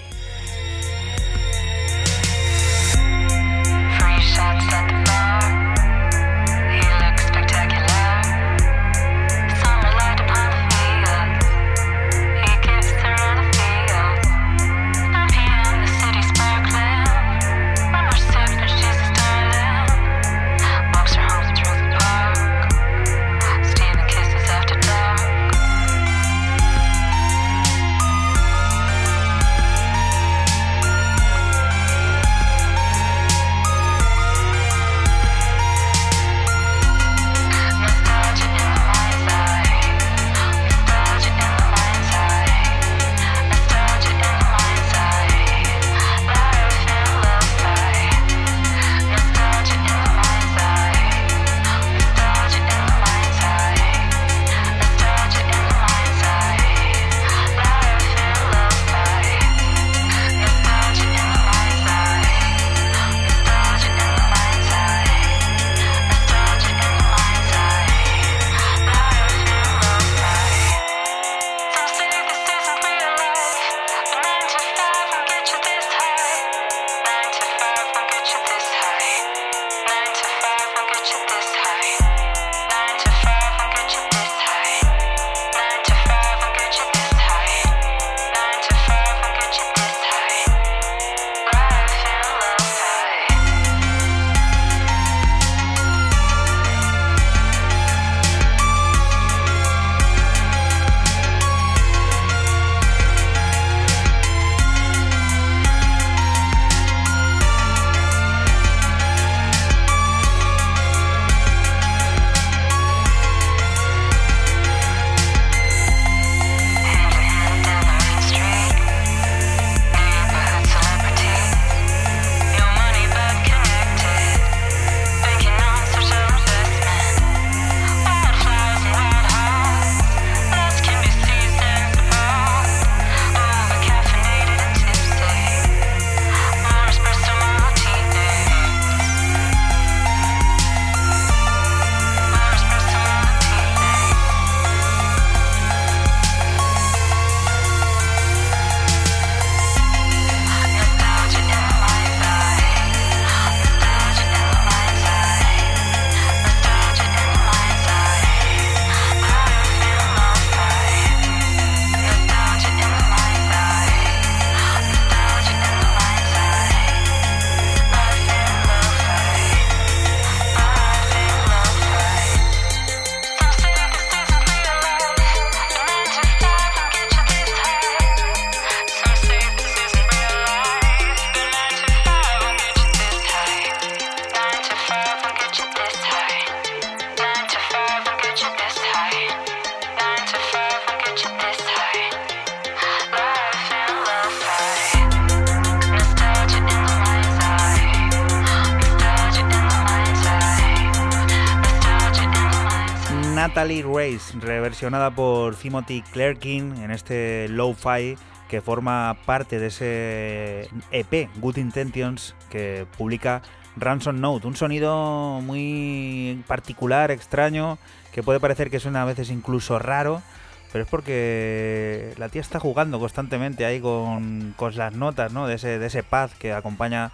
S10: Reversionada por Timothy Clerkin en este Lo-Fi que forma parte de ese EP Good Intentions que publica Ransom Note. Un sonido muy particular, extraño, que puede parecer que suena a veces incluso raro, pero es porque la tía está jugando constantemente ahí con, las notas ¿no? de, ese, de ese pad que acompaña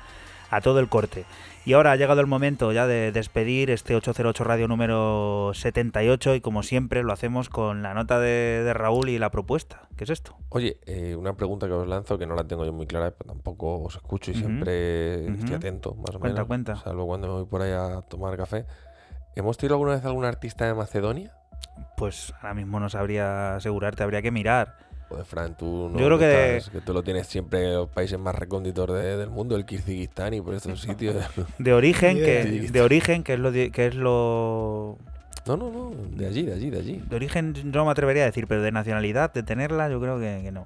S2: a todo el corte. Y ahora ha llegado el momento ya de despedir este 808 Radio número 78 y como siempre lo hacemos con la nota de, de Raúl y la propuesta. ¿Qué es esto?
S4: Oye, eh, una pregunta que os lanzo que no la tengo yo muy clara, pero tampoco os escucho y siempre estoy atento, más o
S2: Cuenta,
S4: menos.
S2: cuenta.
S4: Salvo cuando me voy por ahí a tomar café. ¿Hemos tenido alguna vez algún artista de Macedonia?
S2: Pues ahora mismo no sabría asegurarte, habría que mirar.
S4: Pues Fran, tú no
S2: Yo creo que de-
S4: estás- que tú lo tienes siempre en los países más recónditos de- del mundo, el Kirguistán y por estos sitios.
S2: De origen, que, de origen, que es lo que es lo
S4: No, no, no, de allí, de allí, de allí.
S2: de origen no me atrevería a decir, pero de nacionalidad, de tenerla, yo creo que, que no.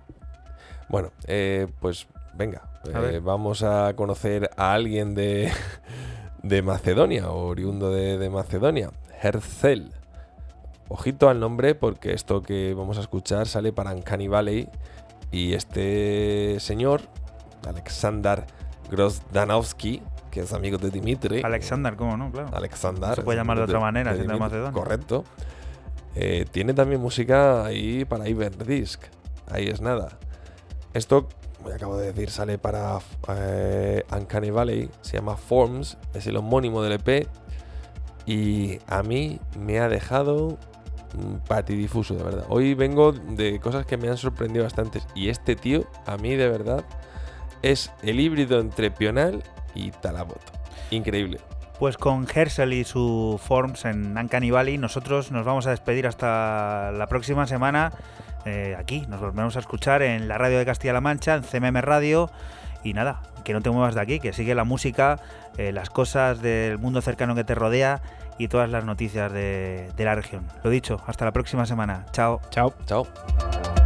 S4: Bueno, eh, pues venga,
S2: A
S4: eh, vamos a conocer a alguien de, de Macedonia, oriundo de, de Macedonia, Herzl. Ojito al nombre porque esto que vamos a escuchar sale para Uncanny Valley y este señor, Alexander Grozdanovsky, que es amigo de Dimitri.
S2: Alexander, ¿cómo no? Claro.
S4: Alexander.
S2: Se puede llamar de otra manera, siendo Macedonia.
S4: Correcto. Eh, tiene también música ahí para Iberdisc. Ahí es nada. Esto, como acabo de decir, sale para eh, Uncanny Valley. Se llama Forms. Es el homónimo del EP. Y a mí me ha dejado patidifuso, de verdad. Hoy vengo de cosas que me han sorprendido bastantes. Y este tío, a mí de verdad, es el híbrido entre Pional y Talabot. Increíble.
S2: Pues con Hersel y su Forms en Uncanny Valley, nosotros nos vamos a despedir hasta la próxima semana. eh, aquí nos volvemos a escuchar en la radio de Castilla-La Mancha, en CMM Radio. Y nada, que no te muevas de aquí, que sigue la música, eh, las cosas del mundo cercano que te rodea y todas las noticias de, de la región. Lo dicho, hasta la próxima semana. Chao.
S3: Chao.
S4: Chao.